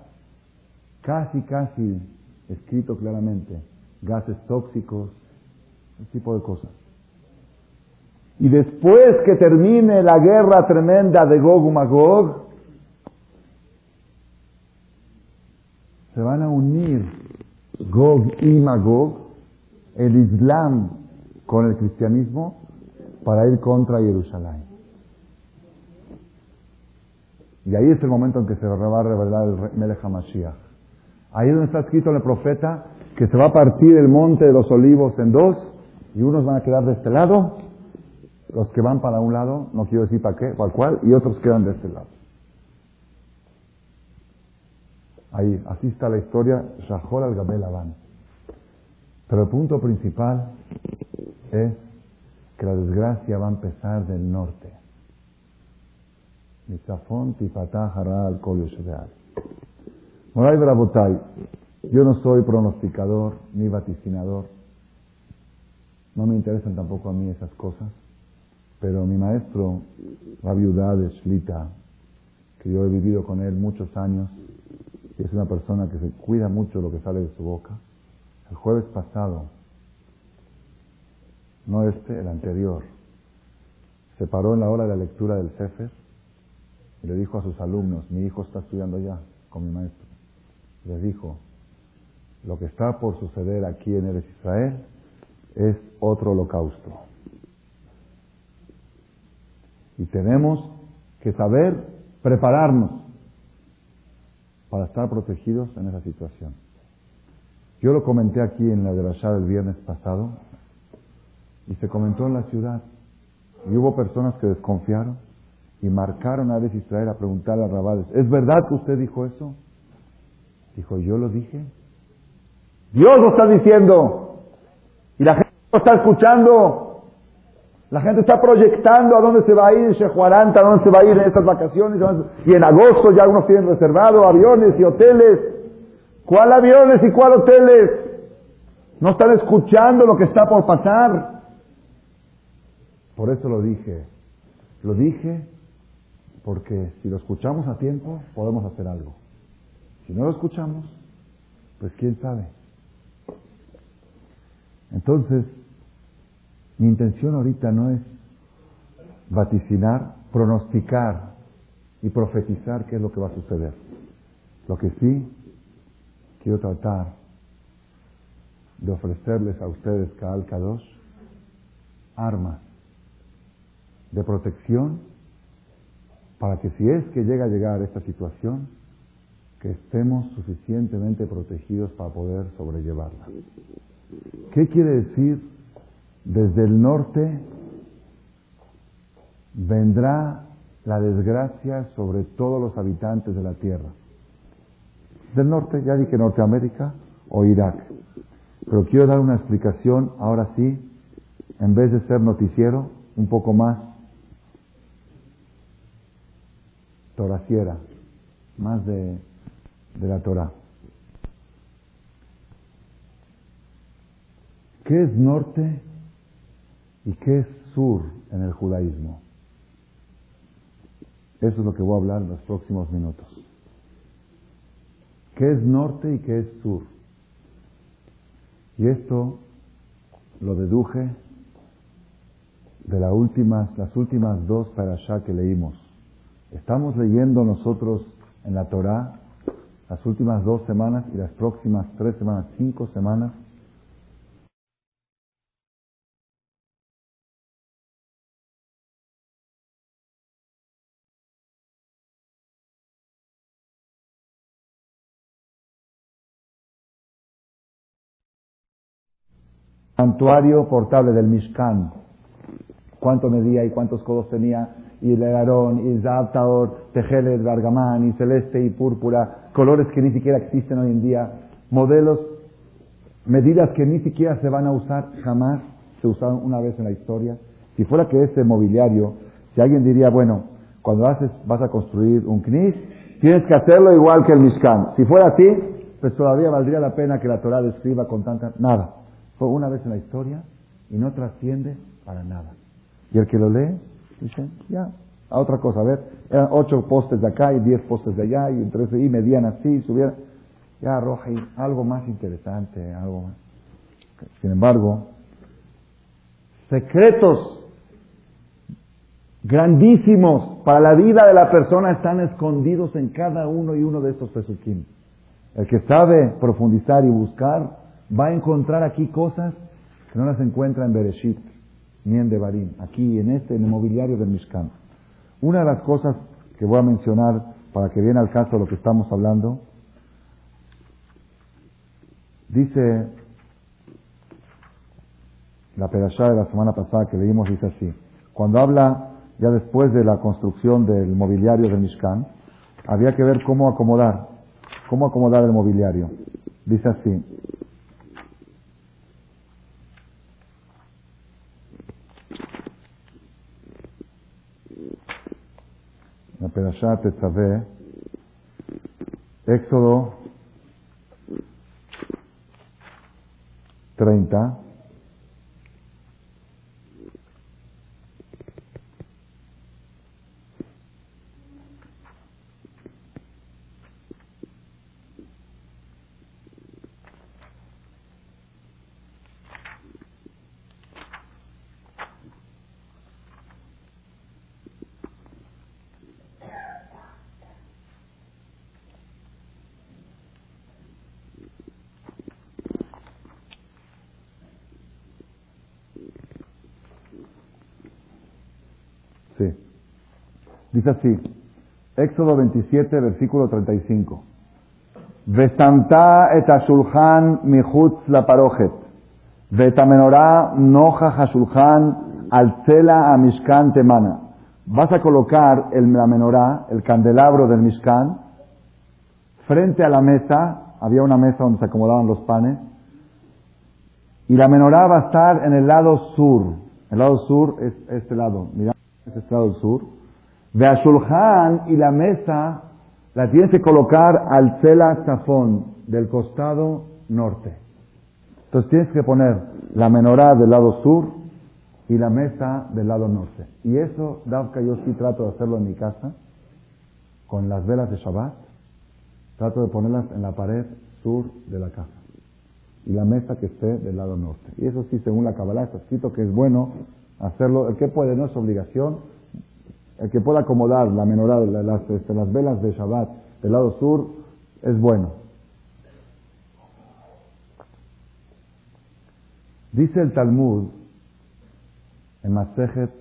Casi, casi escrito claramente. Gases tóxicos, ese tipo de cosas. Y después que termine la guerra tremenda de Gog y Magog, se van a unir Gog y Magog, el Islam con el cristianismo, para ir contra Jerusalén. Y ahí es el momento en que se va a revelar el Melech HaMashiach. Ahí es donde está escrito el profeta que se va a partir el monte de los olivos en dos y unos van a quedar de este lado, los que van para un lado, no quiero decir para qué, para cuál, y otros quedan de este lado. Ahí, así está la historia, Shahol al Gabel Aban. Pero el punto principal es que la desgracia va a empezar del norte. Moray Brabotay, yo no soy pronosticador ni vaticinador. No me interesan tampoco a mí esas cosas. Pero mi maestro, la viuda de Shlita, que yo he vivido con él muchos años, es una persona que se cuida mucho lo que sale de su boca, el jueves pasado, no este, el anterior, se paró en la hora de la lectura del Sefer y le dijo a sus alumnos, mi hijo está estudiando ya con mi maestro, les dijo, lo que está por suceder aquí en el Israel es otro holocausto. Y tenemos que saber prepararnos para estar protegidos en esa situación. Yo lo comenté aquí en la de la del viernes pasado y se comentó en la ciudad. Y hubo personas que desconfiaron y marcaron a Israel a preguntarle a Rabades, ¿es verdad que usted dijo eso? Dijo, yo lo dije. Dios lo está diciendo. Y la gente lo está escuchando. La gente está proyectando a dónde se va a ir Shehuaranta, a dónde se va a ir en estas vacaciones. Y en agosto ya algunos tienen reservado aviones y hoteles. ¿Cuál aviones y cuál hoteles? No están escuchando lo que está por pasar. Por eso lo dije. Lo dije porque si lo escuchamos a tiempo, podemos hacer algo. Si no lo escuchamos, pues quién sabe. Entonces, mi intención ahorita no es vaticinar, pronosticar y profetizar qué es lo que va a suceder. Lo que sí quiero tratar de ofrecerles a ustedes, Kaal Kadosh, armas de protección para que si es que llega a llegar esta situación, que estemos suficientemente protegidos para poder sobrellevarla. ¿Qué quiere decir desde el norte vendrá la desgracia sobre todos los habitantes de la tierra. Del norte, ya dije Norteamérica o Irak. Pero quiero dar una explicación, ahora sí, en vez de ser noticiero, un poco más toraciera, más de, de la Torah. ¿Qué es norte y qué es sur en el judaísmo? Eso es lo que voy a hablar en los próximos minutos. ¿Qué es norte y qué es sur? Y esto lo deduje de las últimas, las últimas dos allá que leímos. Estamos leyendo nosotros en la Torá las últimas dos semanas y las próximas tres semanas, cinco semanas, santuario portable del Mishkan. ¿Cuánto medía y cuántos codos tenía? Y el Aarón, y Zabtaor, Tejelet, Bargamán, y celeste y púrpura, colores que ni siquiera existen hoy en día, modelos, medidas que ni siquiera se van a usar jamás, se usaron una vez en la historia. Si fuera que ese mobiliario, si alguien diría, bueno, cuando haces, vas a construir un knis, tienes que hacerlo igual que el Mishkan. Si fuera así, pues todavía valdría la pena que la Torah describa con tanta... Nada. Una vez en la historia y no trasciende para nada. Y el que lo lee, dice, ya, a otra cosa, a ver, eran ocho postes de acá y diez postes de allá y tres y medían así, subían, ya arroja algo más interesante, algo más. Sin embargo, secretos grandísimos para la vida de la persona están escondidos en cada uno y uno de estos pesuquín. El que sabe profundizar y buscar, va a encontrar aquí cosas que no las encuentra en Bereshit ni en Devarim, aquí en este, en el mobiliario del Mishkan. Una de las cosas que voy a mencionar para que viene al caso de lo que estamos hablando, dice la perashá de la semana pasada que leímos, dice así, cuando habla ya después de la construcción del mobiliario del Mishkan, había que ver cómo acomodar, cómo acomodar el mobiliario. Dice así, la Perashat Tetzaveh, Éxodo 30, Dice así, Éxodo 27, versículo 35. Vesanta et ashulchan michutz la parojet. Vetamenorá noja hashulchan alcela a mishkan temana. Vas a colocar el, la menorá, el candelabro del mishkan, frente a la mesa. Había una mesa donde se acomodaban los panes. Y la menorá va a estar en el lado sur. El lado sur es este lado. Mira, este es lado sur de Ashulhan y la mesa la tienes que colocar al Cela Zafón, del costado norte. Entonces tienes que poner la menorá del lado sur y la mesa del lado norte. Y eso, Davka, yo sí trato de hacerlo en mi casa, con las velas de Shabbat. Trato de ponerlas en la pared sur de la casa. Y la mesa que esté del lado norte. Y eso sí, según la Kabbalah, está escrito que es bueno hacerlo. El que puede, no es obligación, el que pueda acomodar la menorá, las, este, las velas de Shabbat del lado sur, es bueno. Dice el Talmud, en Masejet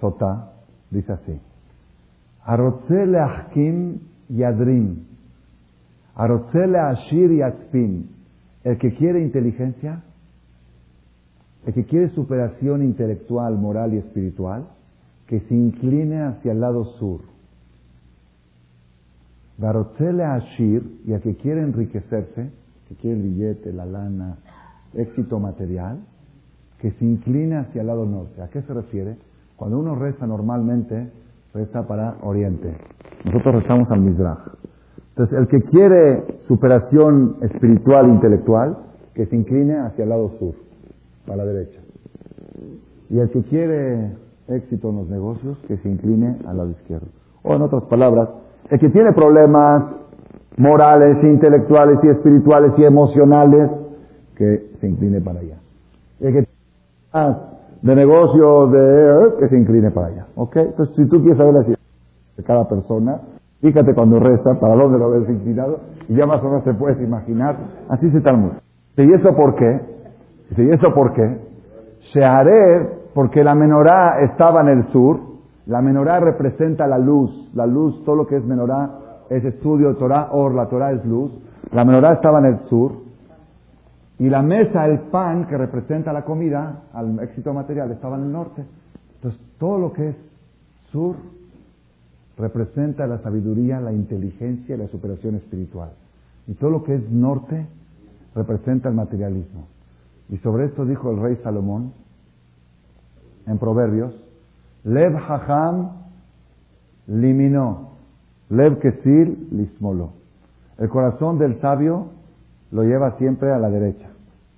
Sotá, dice así, Arotzele Achkim Yadrim, Arotzele Ashir Yatzpin, el que quiere inteligencia, El que quiere superación intelectual, moral y espiritual, que se incline hacia el lado sur. Barotzele Ashir, y a que quiere enriquecerse, que quiere el billete, la lana, éxito material, que se incline hacia el lado norte. ¿A qué se refiere? Cuando uno reza normalmente, reza para Oriente. Nosotros rezamos al Mizrach. Entonces, el que quiere superación espiritual intelectual, que se incline hacia el lado sur, para la derecha. Y el que quiere éxito en los negocios, que se incline al lado izquierdo. O en otras palabras, el que tiene problemas morales, intelectuales y espirituales y emocionales, que se incline para allá. El que tiene de negocio, de, que se incline para allá. ¿Ok? Entonces, si tú quieres saber la de cada persona, fíjate cuando resta, para dónde lo ves inclinado, y ya más o menos te puedes imaginar. Así se mundo. ¿Y eso por qué? ¿Y eso por qué? Haré porque la menorá estaba en el sur, la menorá representa la luz, la luz, todo lo que es menorá es estudio Torah, or la Torah es luz, la menorá estaba en el sur, y la mesa, el pan que representa la comida, al éxito material, estaba en el norte. Entonces, todo lo que es sur representa la sabiduría, la inteligencia y la superación espiritual. Y todo lo que es norte representa el materialismo. Y sobre esto dijo el rey Salomón en Proverbios, Lev Hacham liminó, Lev Kesil lismolo. El corazón del sabio lo lleva siempre a la derecha,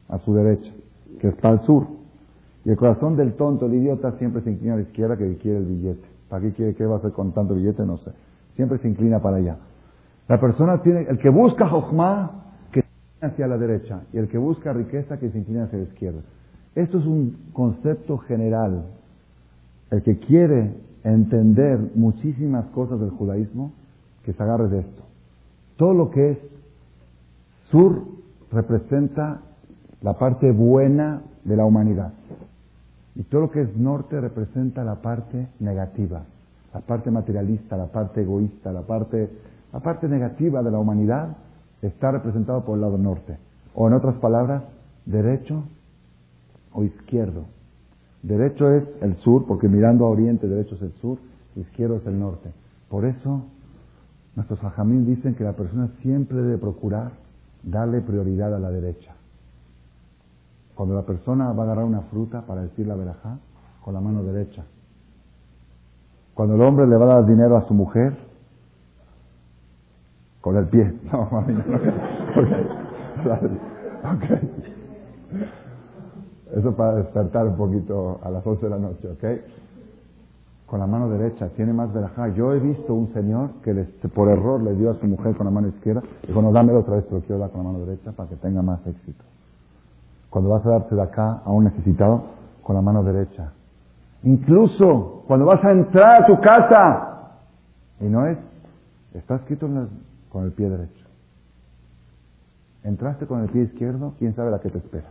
a su derecha, que está al sur. Y el corazón del tonto, el idiota, siempre se inclina a la izquierda que quiere el billete. ¿Para qué quiere qué va a hacer con tanto billete? No sé. Siempre se inclina para allá. La persona tiene, el que busca Jochma, que se inclina hacia la derecha. Y el que busca riqueza, que se inclina hacia la izquierda. Esto es un concepto general. El que quiere entender muchísimas cosas del judaísmo, que se agarre de esto. Todo lo que es sur representa la parte buena de la humanidad. Y todo lo que es norte representa la parte negativa, la parte materialista, la parte egoísta, la parte, la parte negativa de la humanidad está representado por el lado norte. O en otras palabras, derecho o izquierdo. Derecho es el sur, porque mirando a oriente, derecho es el sur, izquierdo es el norte. Por eso, nuestros hajamín dicen que la persona siempre debe procurar darle prioridad a la derecha. Cuando la persona va a agarrar una fruta para decir la verajá, con la mano derecha. Cuando el hombre le va a dar dinero a su mujer, con el pie. <laughs> No, mami, no. Okay. <laughs> Eso para despertar un poquito a las 11 de la noche, ¿ok? Con la mano derecha, tiene más verajá. Yo he visto un señor que por error le dio a su mujer con la mano izquierda. Dijo, no, dámelo otra vez, pero quiero dar con la mano derecha para que tenga más éxito. Cuando vas a darte de acá a un necesitado, con la mano derecha. Incluso cuando vas a entrar a tu casa, y no es, está escrito con el pie derecho. Entraste con el pie izquierdo, quién sabe la que te espera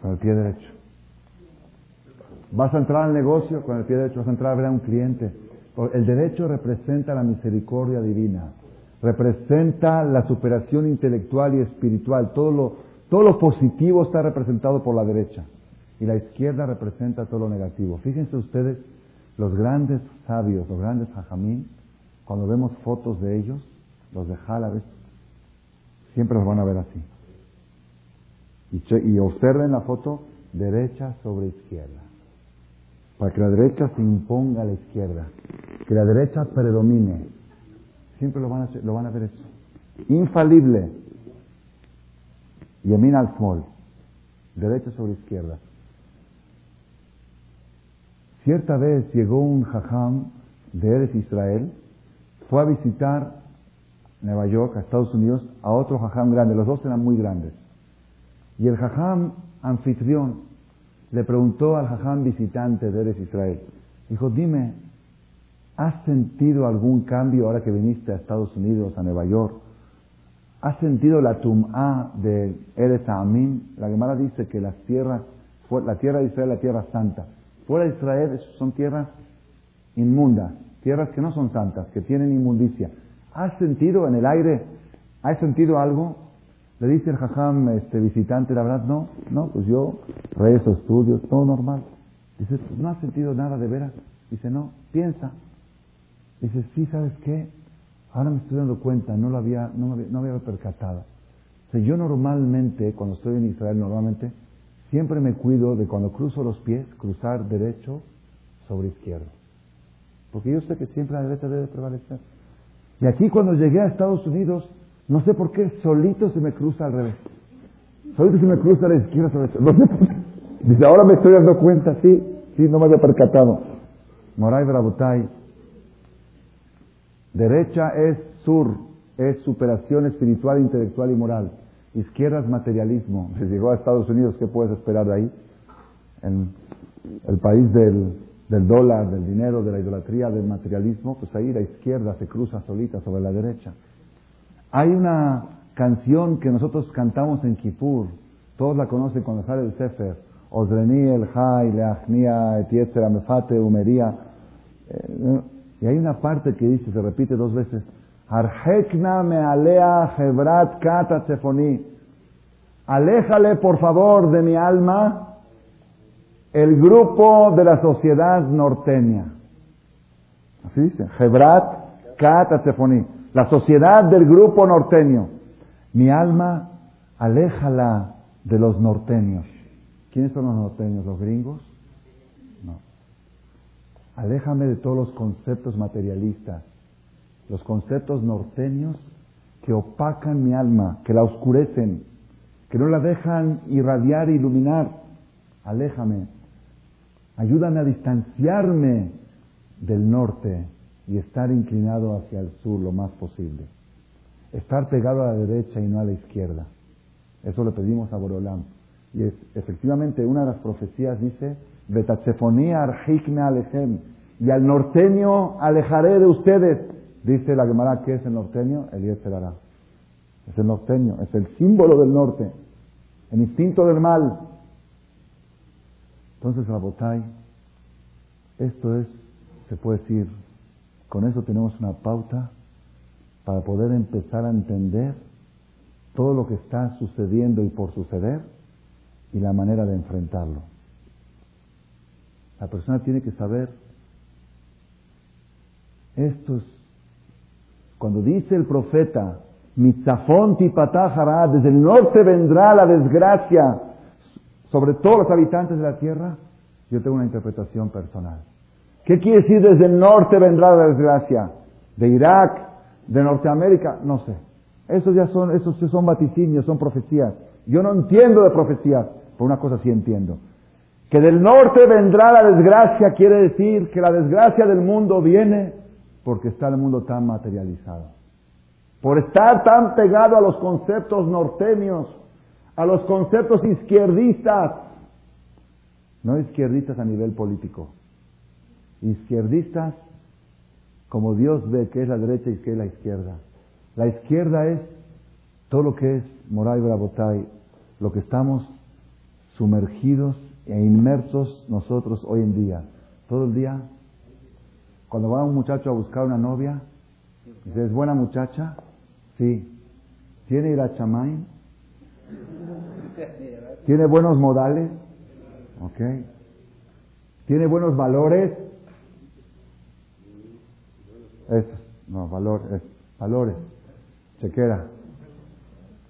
con el pie derecho. Vas a entrar al negocio con el pie derecho, vas a entrar a ver a un cliente. El derecho representa la misericordia divina, representa la superación intelectual y espiritual. Todo lo, todo lo positivo está representado por la derecha y la izquierda representa todo lo negativo. Fíjense ustedes, los grandes sabios, los grandes hajamín, cuando vemos fotos de ellos, los de Jálabes, siempre los van a ver así. Y, observen la foto derecha sobre izquierda. Para que la derecha se imponga a la izquierda. Que la derecha predomine. Siempre lo van a, lo van a ver eso. Infalible. Yemin al small. Derecha sobre izquierda. Cierta vez llegó un jajam de Eres Israel, fue a visitar Nueva York, a Estados Unidos, a otro jajam grande. Los dos eran muy grandes. Y el jajam anfitrión le preguntó al jajam visitante de Eres Israel, dijo, dime, ¿has sentido algún cambio ahora que viniste a Estados Unidos, a Nueva York? ¿Has sentido la tum'a de Eres Amim? La Gemara dice que las tierras, la tierra de Israel es la tierra santa. Fuera de Israel son tierras inmundas, tierras que no son santas, que tienen inmundicia. ¿Has sentido en el aire, has sentido algo? Le dice el jajam este, visitante, la verdad, no, no, pues yo rezo, estudio, todo normal. Dice, ¿no has sentido nada de veras? Dice, no, piensa. Dice, sí, ¿sabes qué? Ahora me estoy dando cuenta, no lo había, no, había, no había percatado. O sea, yo normalmente, cuando estoy en Israel, normalmente, siempre me cuido de cuando cruzo los pies, cruzar derecho sobre izquierdo. Porque yo sé que siempre la derecha debe prevalecer. Y aquí cuando llegué a Estados Unidos, no sé por qué, solito se me cruza al revés. Solito se me cruza a la izquierda sobre No sé. Dice, ahora me estoy dando cuenta, sí, sí, no me había percatado. Moray Brabotay, derecha es sur, es superación espiritual, intelectual y moral. Izquierda es materialismo. Se <laughs> llegó a Estados Unidos, ¿qué puedes esperar de ahí? En el país del, del dólar, del dinero, de la idolatría, del materialismo, pues ahí la izquierda se cruza solita sobre la derecha. Hay una canción que nosotros cantamos en Kippur, todos la conocen cuando sale el Sefer, Ozreni, el Jai, Leachnia, Etietzera, Mefate, Humería. Eh, y hay una parte que dice, se repite dos veces, Arjekna me alea hebrat kata Aléjale, por favor, de mi alma el grupo de la sociedad norteña. Así dice, Hebrat Kata La sociedad del grupo norteño. Mi alma, aléjala de los norteños. ¿Quiénes son los norteños? ¿Los gringos? No. Aléjame de todos los conceptos materialistas. Los conceptos norteños que opacan mi alma, que la oscurecen, que no la dejan irradiar e iluminar. Aléjame Ayúdame a distanciarme del norte y estar inclinado hacia el sur lo más posible. Estar pegado a la derecha y no a la izquierda. Eso le pedimos a Borolam. Y es, efectivamente una de las profecías dice, Betatsefonía arjikme alejem. Y al norteño alejaré de ustedes. Dice la Gemara, ¿qué es el norteño? El Yetzerara. Es el norteño, es el símbolo del norte. El instinto del mal. Entonces, Rabotai, esto es, se puede decir, con eso tenemos una pauta para poder empezar a entender todo lo que está sucediendo y por suceder y la manera de enfrentarlo. La persona tiene que saber, esto es, cuando dice el profeta, Mitzafón tipatá desde el norte vendrá la desgracia, sobre todos los habitantes de la tierra, yo tengo una interpretación personal. ¿Qué quiere decir desde el norte vendrá la desgracia? ¿De Irak? ¿De Norteamérica? No sé. Esos ya son, esos son vaticinios, son profecías. Yo no entiendo de profecías, por una cosa sí entiendo. Que del norte vendrá la desgracia quiere decir que la desgracia del mundo viene porque está el mundo tan materializado. Por estar tan pegado a los conceptos norteños, a los conceptos izquierdistas, no izquierdistas a nivel político, izquierdistas como Dios ve que es la derecha y que es la izquierda. La izquierda es todo lo que es Moray Brabotay, lo que estamos sumergidos e inmersos nosotros hoy en día. Todo el día, cuando va un muchacho a buscar una novia, dice, ¿es buena muchacha? Sí. ¿Tiene irachamain? ¿Tiene buenos modales? ¿Ok? ¿Tiene buenos valores? Eso, no, valores, valores. Chequera.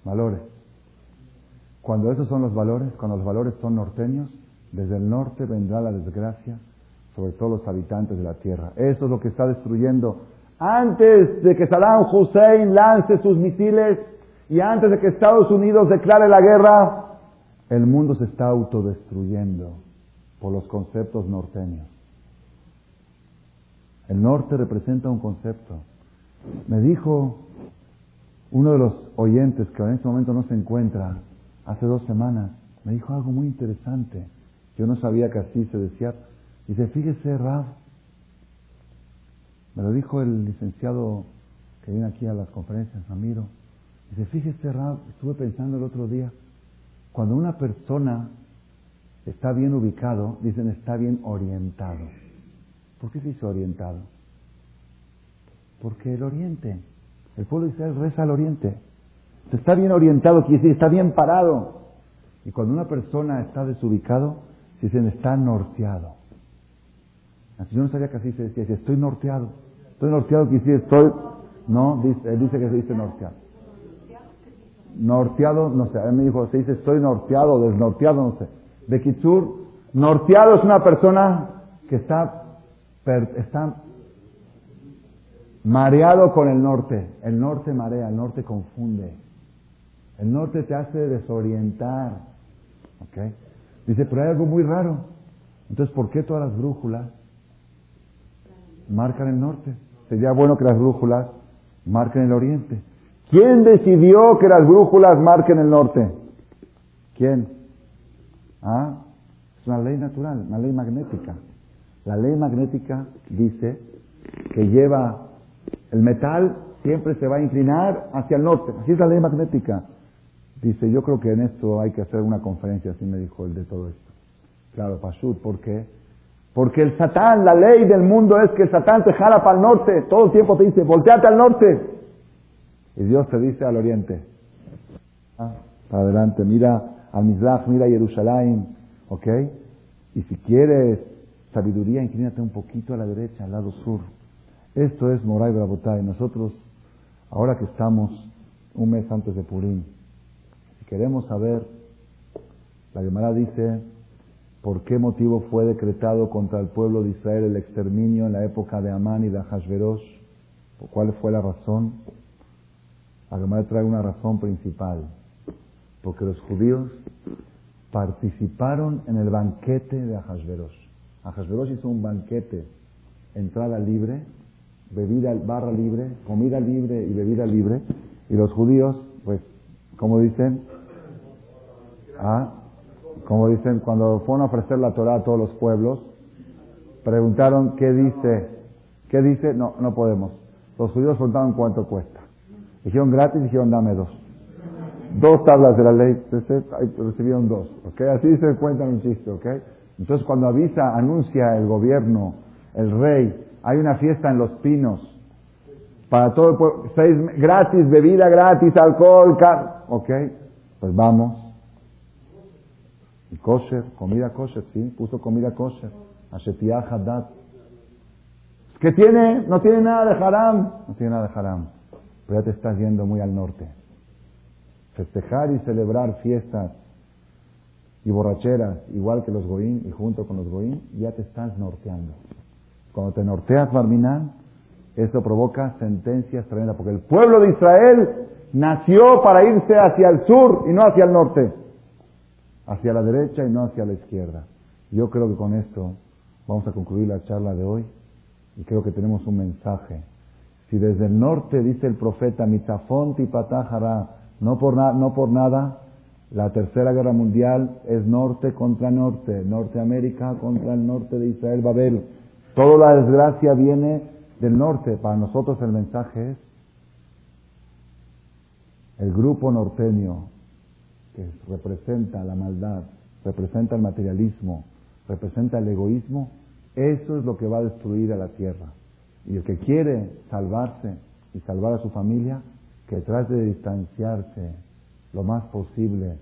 Valores. Cuando esos son los valores, cuando los valores son norteños, desde el norte vendrá la desgracia sobre todos los habitantes de la tierra. Eso es lo que está destruyendo. Antes de que Saddam Hussein lance sus misiles y antes de que Estados Unidos declare la guerra, el mundo se está autodestruyendo por los conceptos norteños. El norte representa un concepto. Me dijo uno de los oyentes que en este momento no se encuentra, hace dos semanas, me dijo algo muy interesante. Yo no sabía que así se decía. Dice, fíjese, Rab, me lo dijo el licenciado que viene aquí a las conferencias, Ramiro. Dice, fíjese, Rab, estuve pensando el otro día, cuando una persona está bien ubicado, dicen está bien orientado. ¿Por qué se dice orientado? Porque el oriente, el pueblo de Israel reza al oriente. Está bien orientado, está bien parado. Y cuando una persona está desubicado, se dicen, está norteado. Yo no sabía que así se decía, estoy norteado. Estoy norteado, quiere decir, estoy... No, dice, dice que se dice norteado. Norteado, no sé, él me dijo, se dice estoy norteado, desnorteado, no sé. De Kitsur, norteado es una persona que está, está mareado con el norte. El norte marea, el norte confunde. El norte te hace desorientar. ¿Ok? Dice, pero hay algo muy raro. Entonces, ¿por qué todas las brújulas marcan el norte? Sería bueno que las brújulas marquen el oriente. ¿Quién decidió que las brújulas marquen el norte? ¿Quién? ¿Ah? Es una ley natural, una ley magnética. La ley magnética dice que lleva el metal siempre se va a inclinar hacia el norte. Así es la ley magnética. Dice, yo creo que en esto hay que hacer una conferencia, así me dijo el de todo esto. Claro, Pashut, ¿por qué? Porque el Satán, la ley del mundo es que el Satán te jala para el norte. Todo el tiempo te dice, volteate al norte. Y Dios te dice al oriente. Ah, adelante, mira a Mizrach, mira a Jerusalén. ¿Ok? Y si quieres sabiduría, inclínate un poquito a la derecha, al lado sur. Esto es Moray Brabotay. Nosotros, ahora que estamos un mes antes de Purim, queremos saber, la Gemara dice, ¿por qué motivo fue decretado contra el pueblo de Israel el exterminio en la época de Amán y de Ahasverosh? ¿Cuál fue la razón? La Gemara trae una razón principal. Porque los judíos participaron en el banquete de Ahasverosh. Ahasverosh hizo un banquete, entrada libre, bebida, barra libre, comida libre y bebida libre. Y los judíos, pues, como dicen, ah, como dicen, cuando fueron a ofrecer la Torah a todos los pueblos, preguntaron qué dice, qué dice, no, no podemos. Los judíos preguntaron cuánto cuesta. Dijeron gratis, dijeron dame dos. Dos tablas de la ley, recibieron dos, ¿ok? Así se cuentan un chiste, ¿ok? Entonces cuando avisa, anuncia el gobierno, el rey, hay una fiesta en Los Pinos. Para todo el pueblo. Seis, gratis, bebida gratis, alcohol, car Ok, pues vamos. Y kosher, comida kosher, sí, puso comida kosher. Ashetiah Haddad. ¿Qué tiene? No tiene nada de haram. No tiene nada de haram. Pero ya te estás yendo muy al norte. Festejar y celebrar fiestas y borracheras, igual que los goín y junto con los goín, ya te estás norteando. Cuando te norteas, Barminán, eso provoca sentencias tremendas, porque el pueblo de Israel nació para irse hacia el sur y no hacia el norte, hacia la derecha y no hacia la izquierda. Yo creo que con esto vamos a concluir la charla de hoy y creo que tenemos un mensaje. Si desde el norte dice el profeta Mitafont y Patajara, no por, no por nada, la tercera guerra mundial es norte contra norte, Norteamérica contra el norte de Israel, Babel. Toda la desgracia viene del norte. Para nosotros el mensaje es el grupo norteño que representa la maldad, representa el materialismo, representa el egoísmo, eso es lo que va a destruir a la tierra. Y el que quiere salvarse y salvar a su familia, que trate de distanciarse lo más posible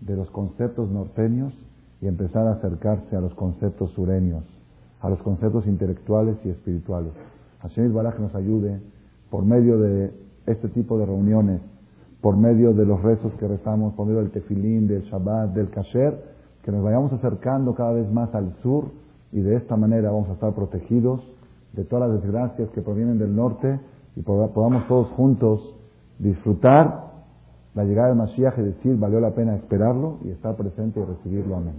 de los conceptos norteños y empezar a acercarse a los conceptos sureños a los conceptos intelectuales y espirituales. Hashem Baraj nos ayude por medio de este tipo de reuniones, por medio de los rezos que rezamos, por medio del tefilín, del Shabbat, del kasher, que nos vayamos acercando cada vez más al sur y de esta manera vamos a estar protegidos de todas las desgracias que provienen del norte y podamos todos juntos disfrutar la llegada del Mashiach y decir valió la pena esperarlo y estar presente y recibirlo. Amén.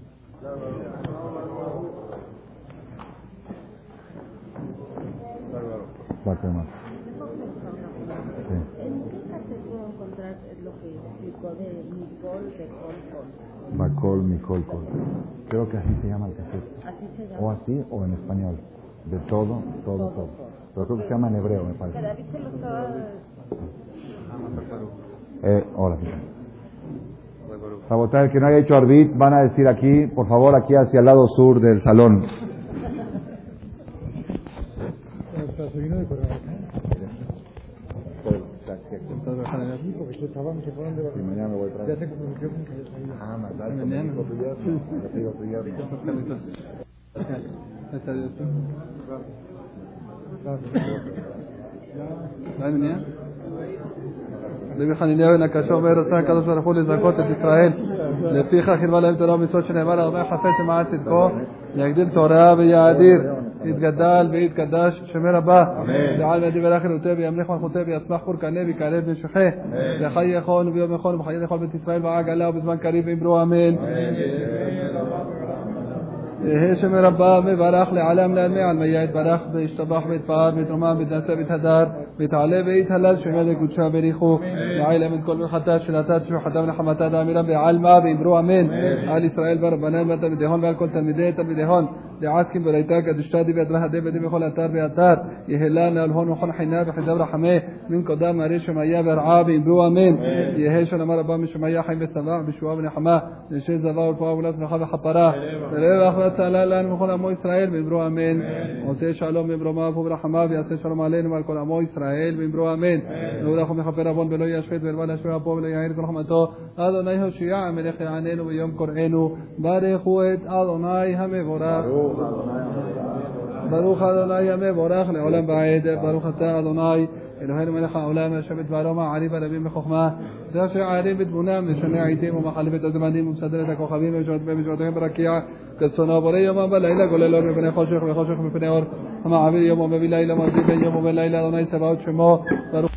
¿En qué se puede encontrar lo que explicó de Nicole de Colcol?
Bacol, Nicole Col. Creo que así se llama el café.
Así se llama.
O así o en español. De todo, todo, todo. Pero creo que se llama en hebreo, me parece.
Pero David se lo estaba...
Eh, hola, Sabotar, el que no haya hecho arbit, van a decir aquí, por favor, aquí hacia el lado sur del salón.
רבי חניניה בן הקשור בארץ הקדוש ברוך הוא לזכות את ישראל. לפיך חילבה להם תורה ומצוות שנאמר הרבה חפץ למען צדקו, להגדיל תורה ויעדיר יתגדל ויתקדש, שמר הבא. לעל מדי ולכן ותה וימליך מלכותה ויצמח כור קנה ויקרב ונשוחה. יחי יכון וביום יכון ומחיי לכל בית ישראל ועגלה ובזמן קריב ואמרו אמן. יהא שמי רבה מברך לעלם לעלמי עלמיה יתברך וישתבח ויתפאר ויתרומם ויתנשא ויתהדר ויתעלה ויתהלל שמי לקודשה בריחו יעלם את כל מלאכתה תפילתה תשוחתה ונחמתה דאמירה בעלמא ואמרו אמן. על ישראל ורבנן ותלמידיהון ועל כל תלמידי תלמידיהון دعاتكم بريتاك دشتادي بيد لها دي بدي بخول اتار بياتار يهلان الهون وحون حنا بحجاب رحمه من قدام ريش ميا برعابي بوا من يهيش أنا مربا مش ميا حي بسماع من نحما نشي زبا وفا ولاس نخاف حبرا ليه اخوة تعالى لأن مخول امو اسرائيل بمرو امين وسي شالوم بمرو ما فو برحما بياسي شالوم علينا مالكول امو اسرائيل بمرو امين نورا خم خبر ابون بلو يشفيت بالبالا شوي ابو بلو يعير رحمته ادوناي هوشيا من عنينو ويوم قرعينو بارخوت ادوناي همه برا ברוך אדוני המבורך לעולם ועד. ברוך אתה אדוני אלוהינו מלך העולם יושב את בעלומה עלי ורבים בחוכמה. זה אשר ערים בתבונה משנה העיתים ומחליף את הזמנים ומסדר את הכוכבים ומשורותיהם ברקיע כרצונו בורא יומם ולילה גולל אור מפני חושך וחושך מפני אור. המעביר יום ומביא לילה ומביא בין יום ובין לילה אדוני צבאות שמו. ברוך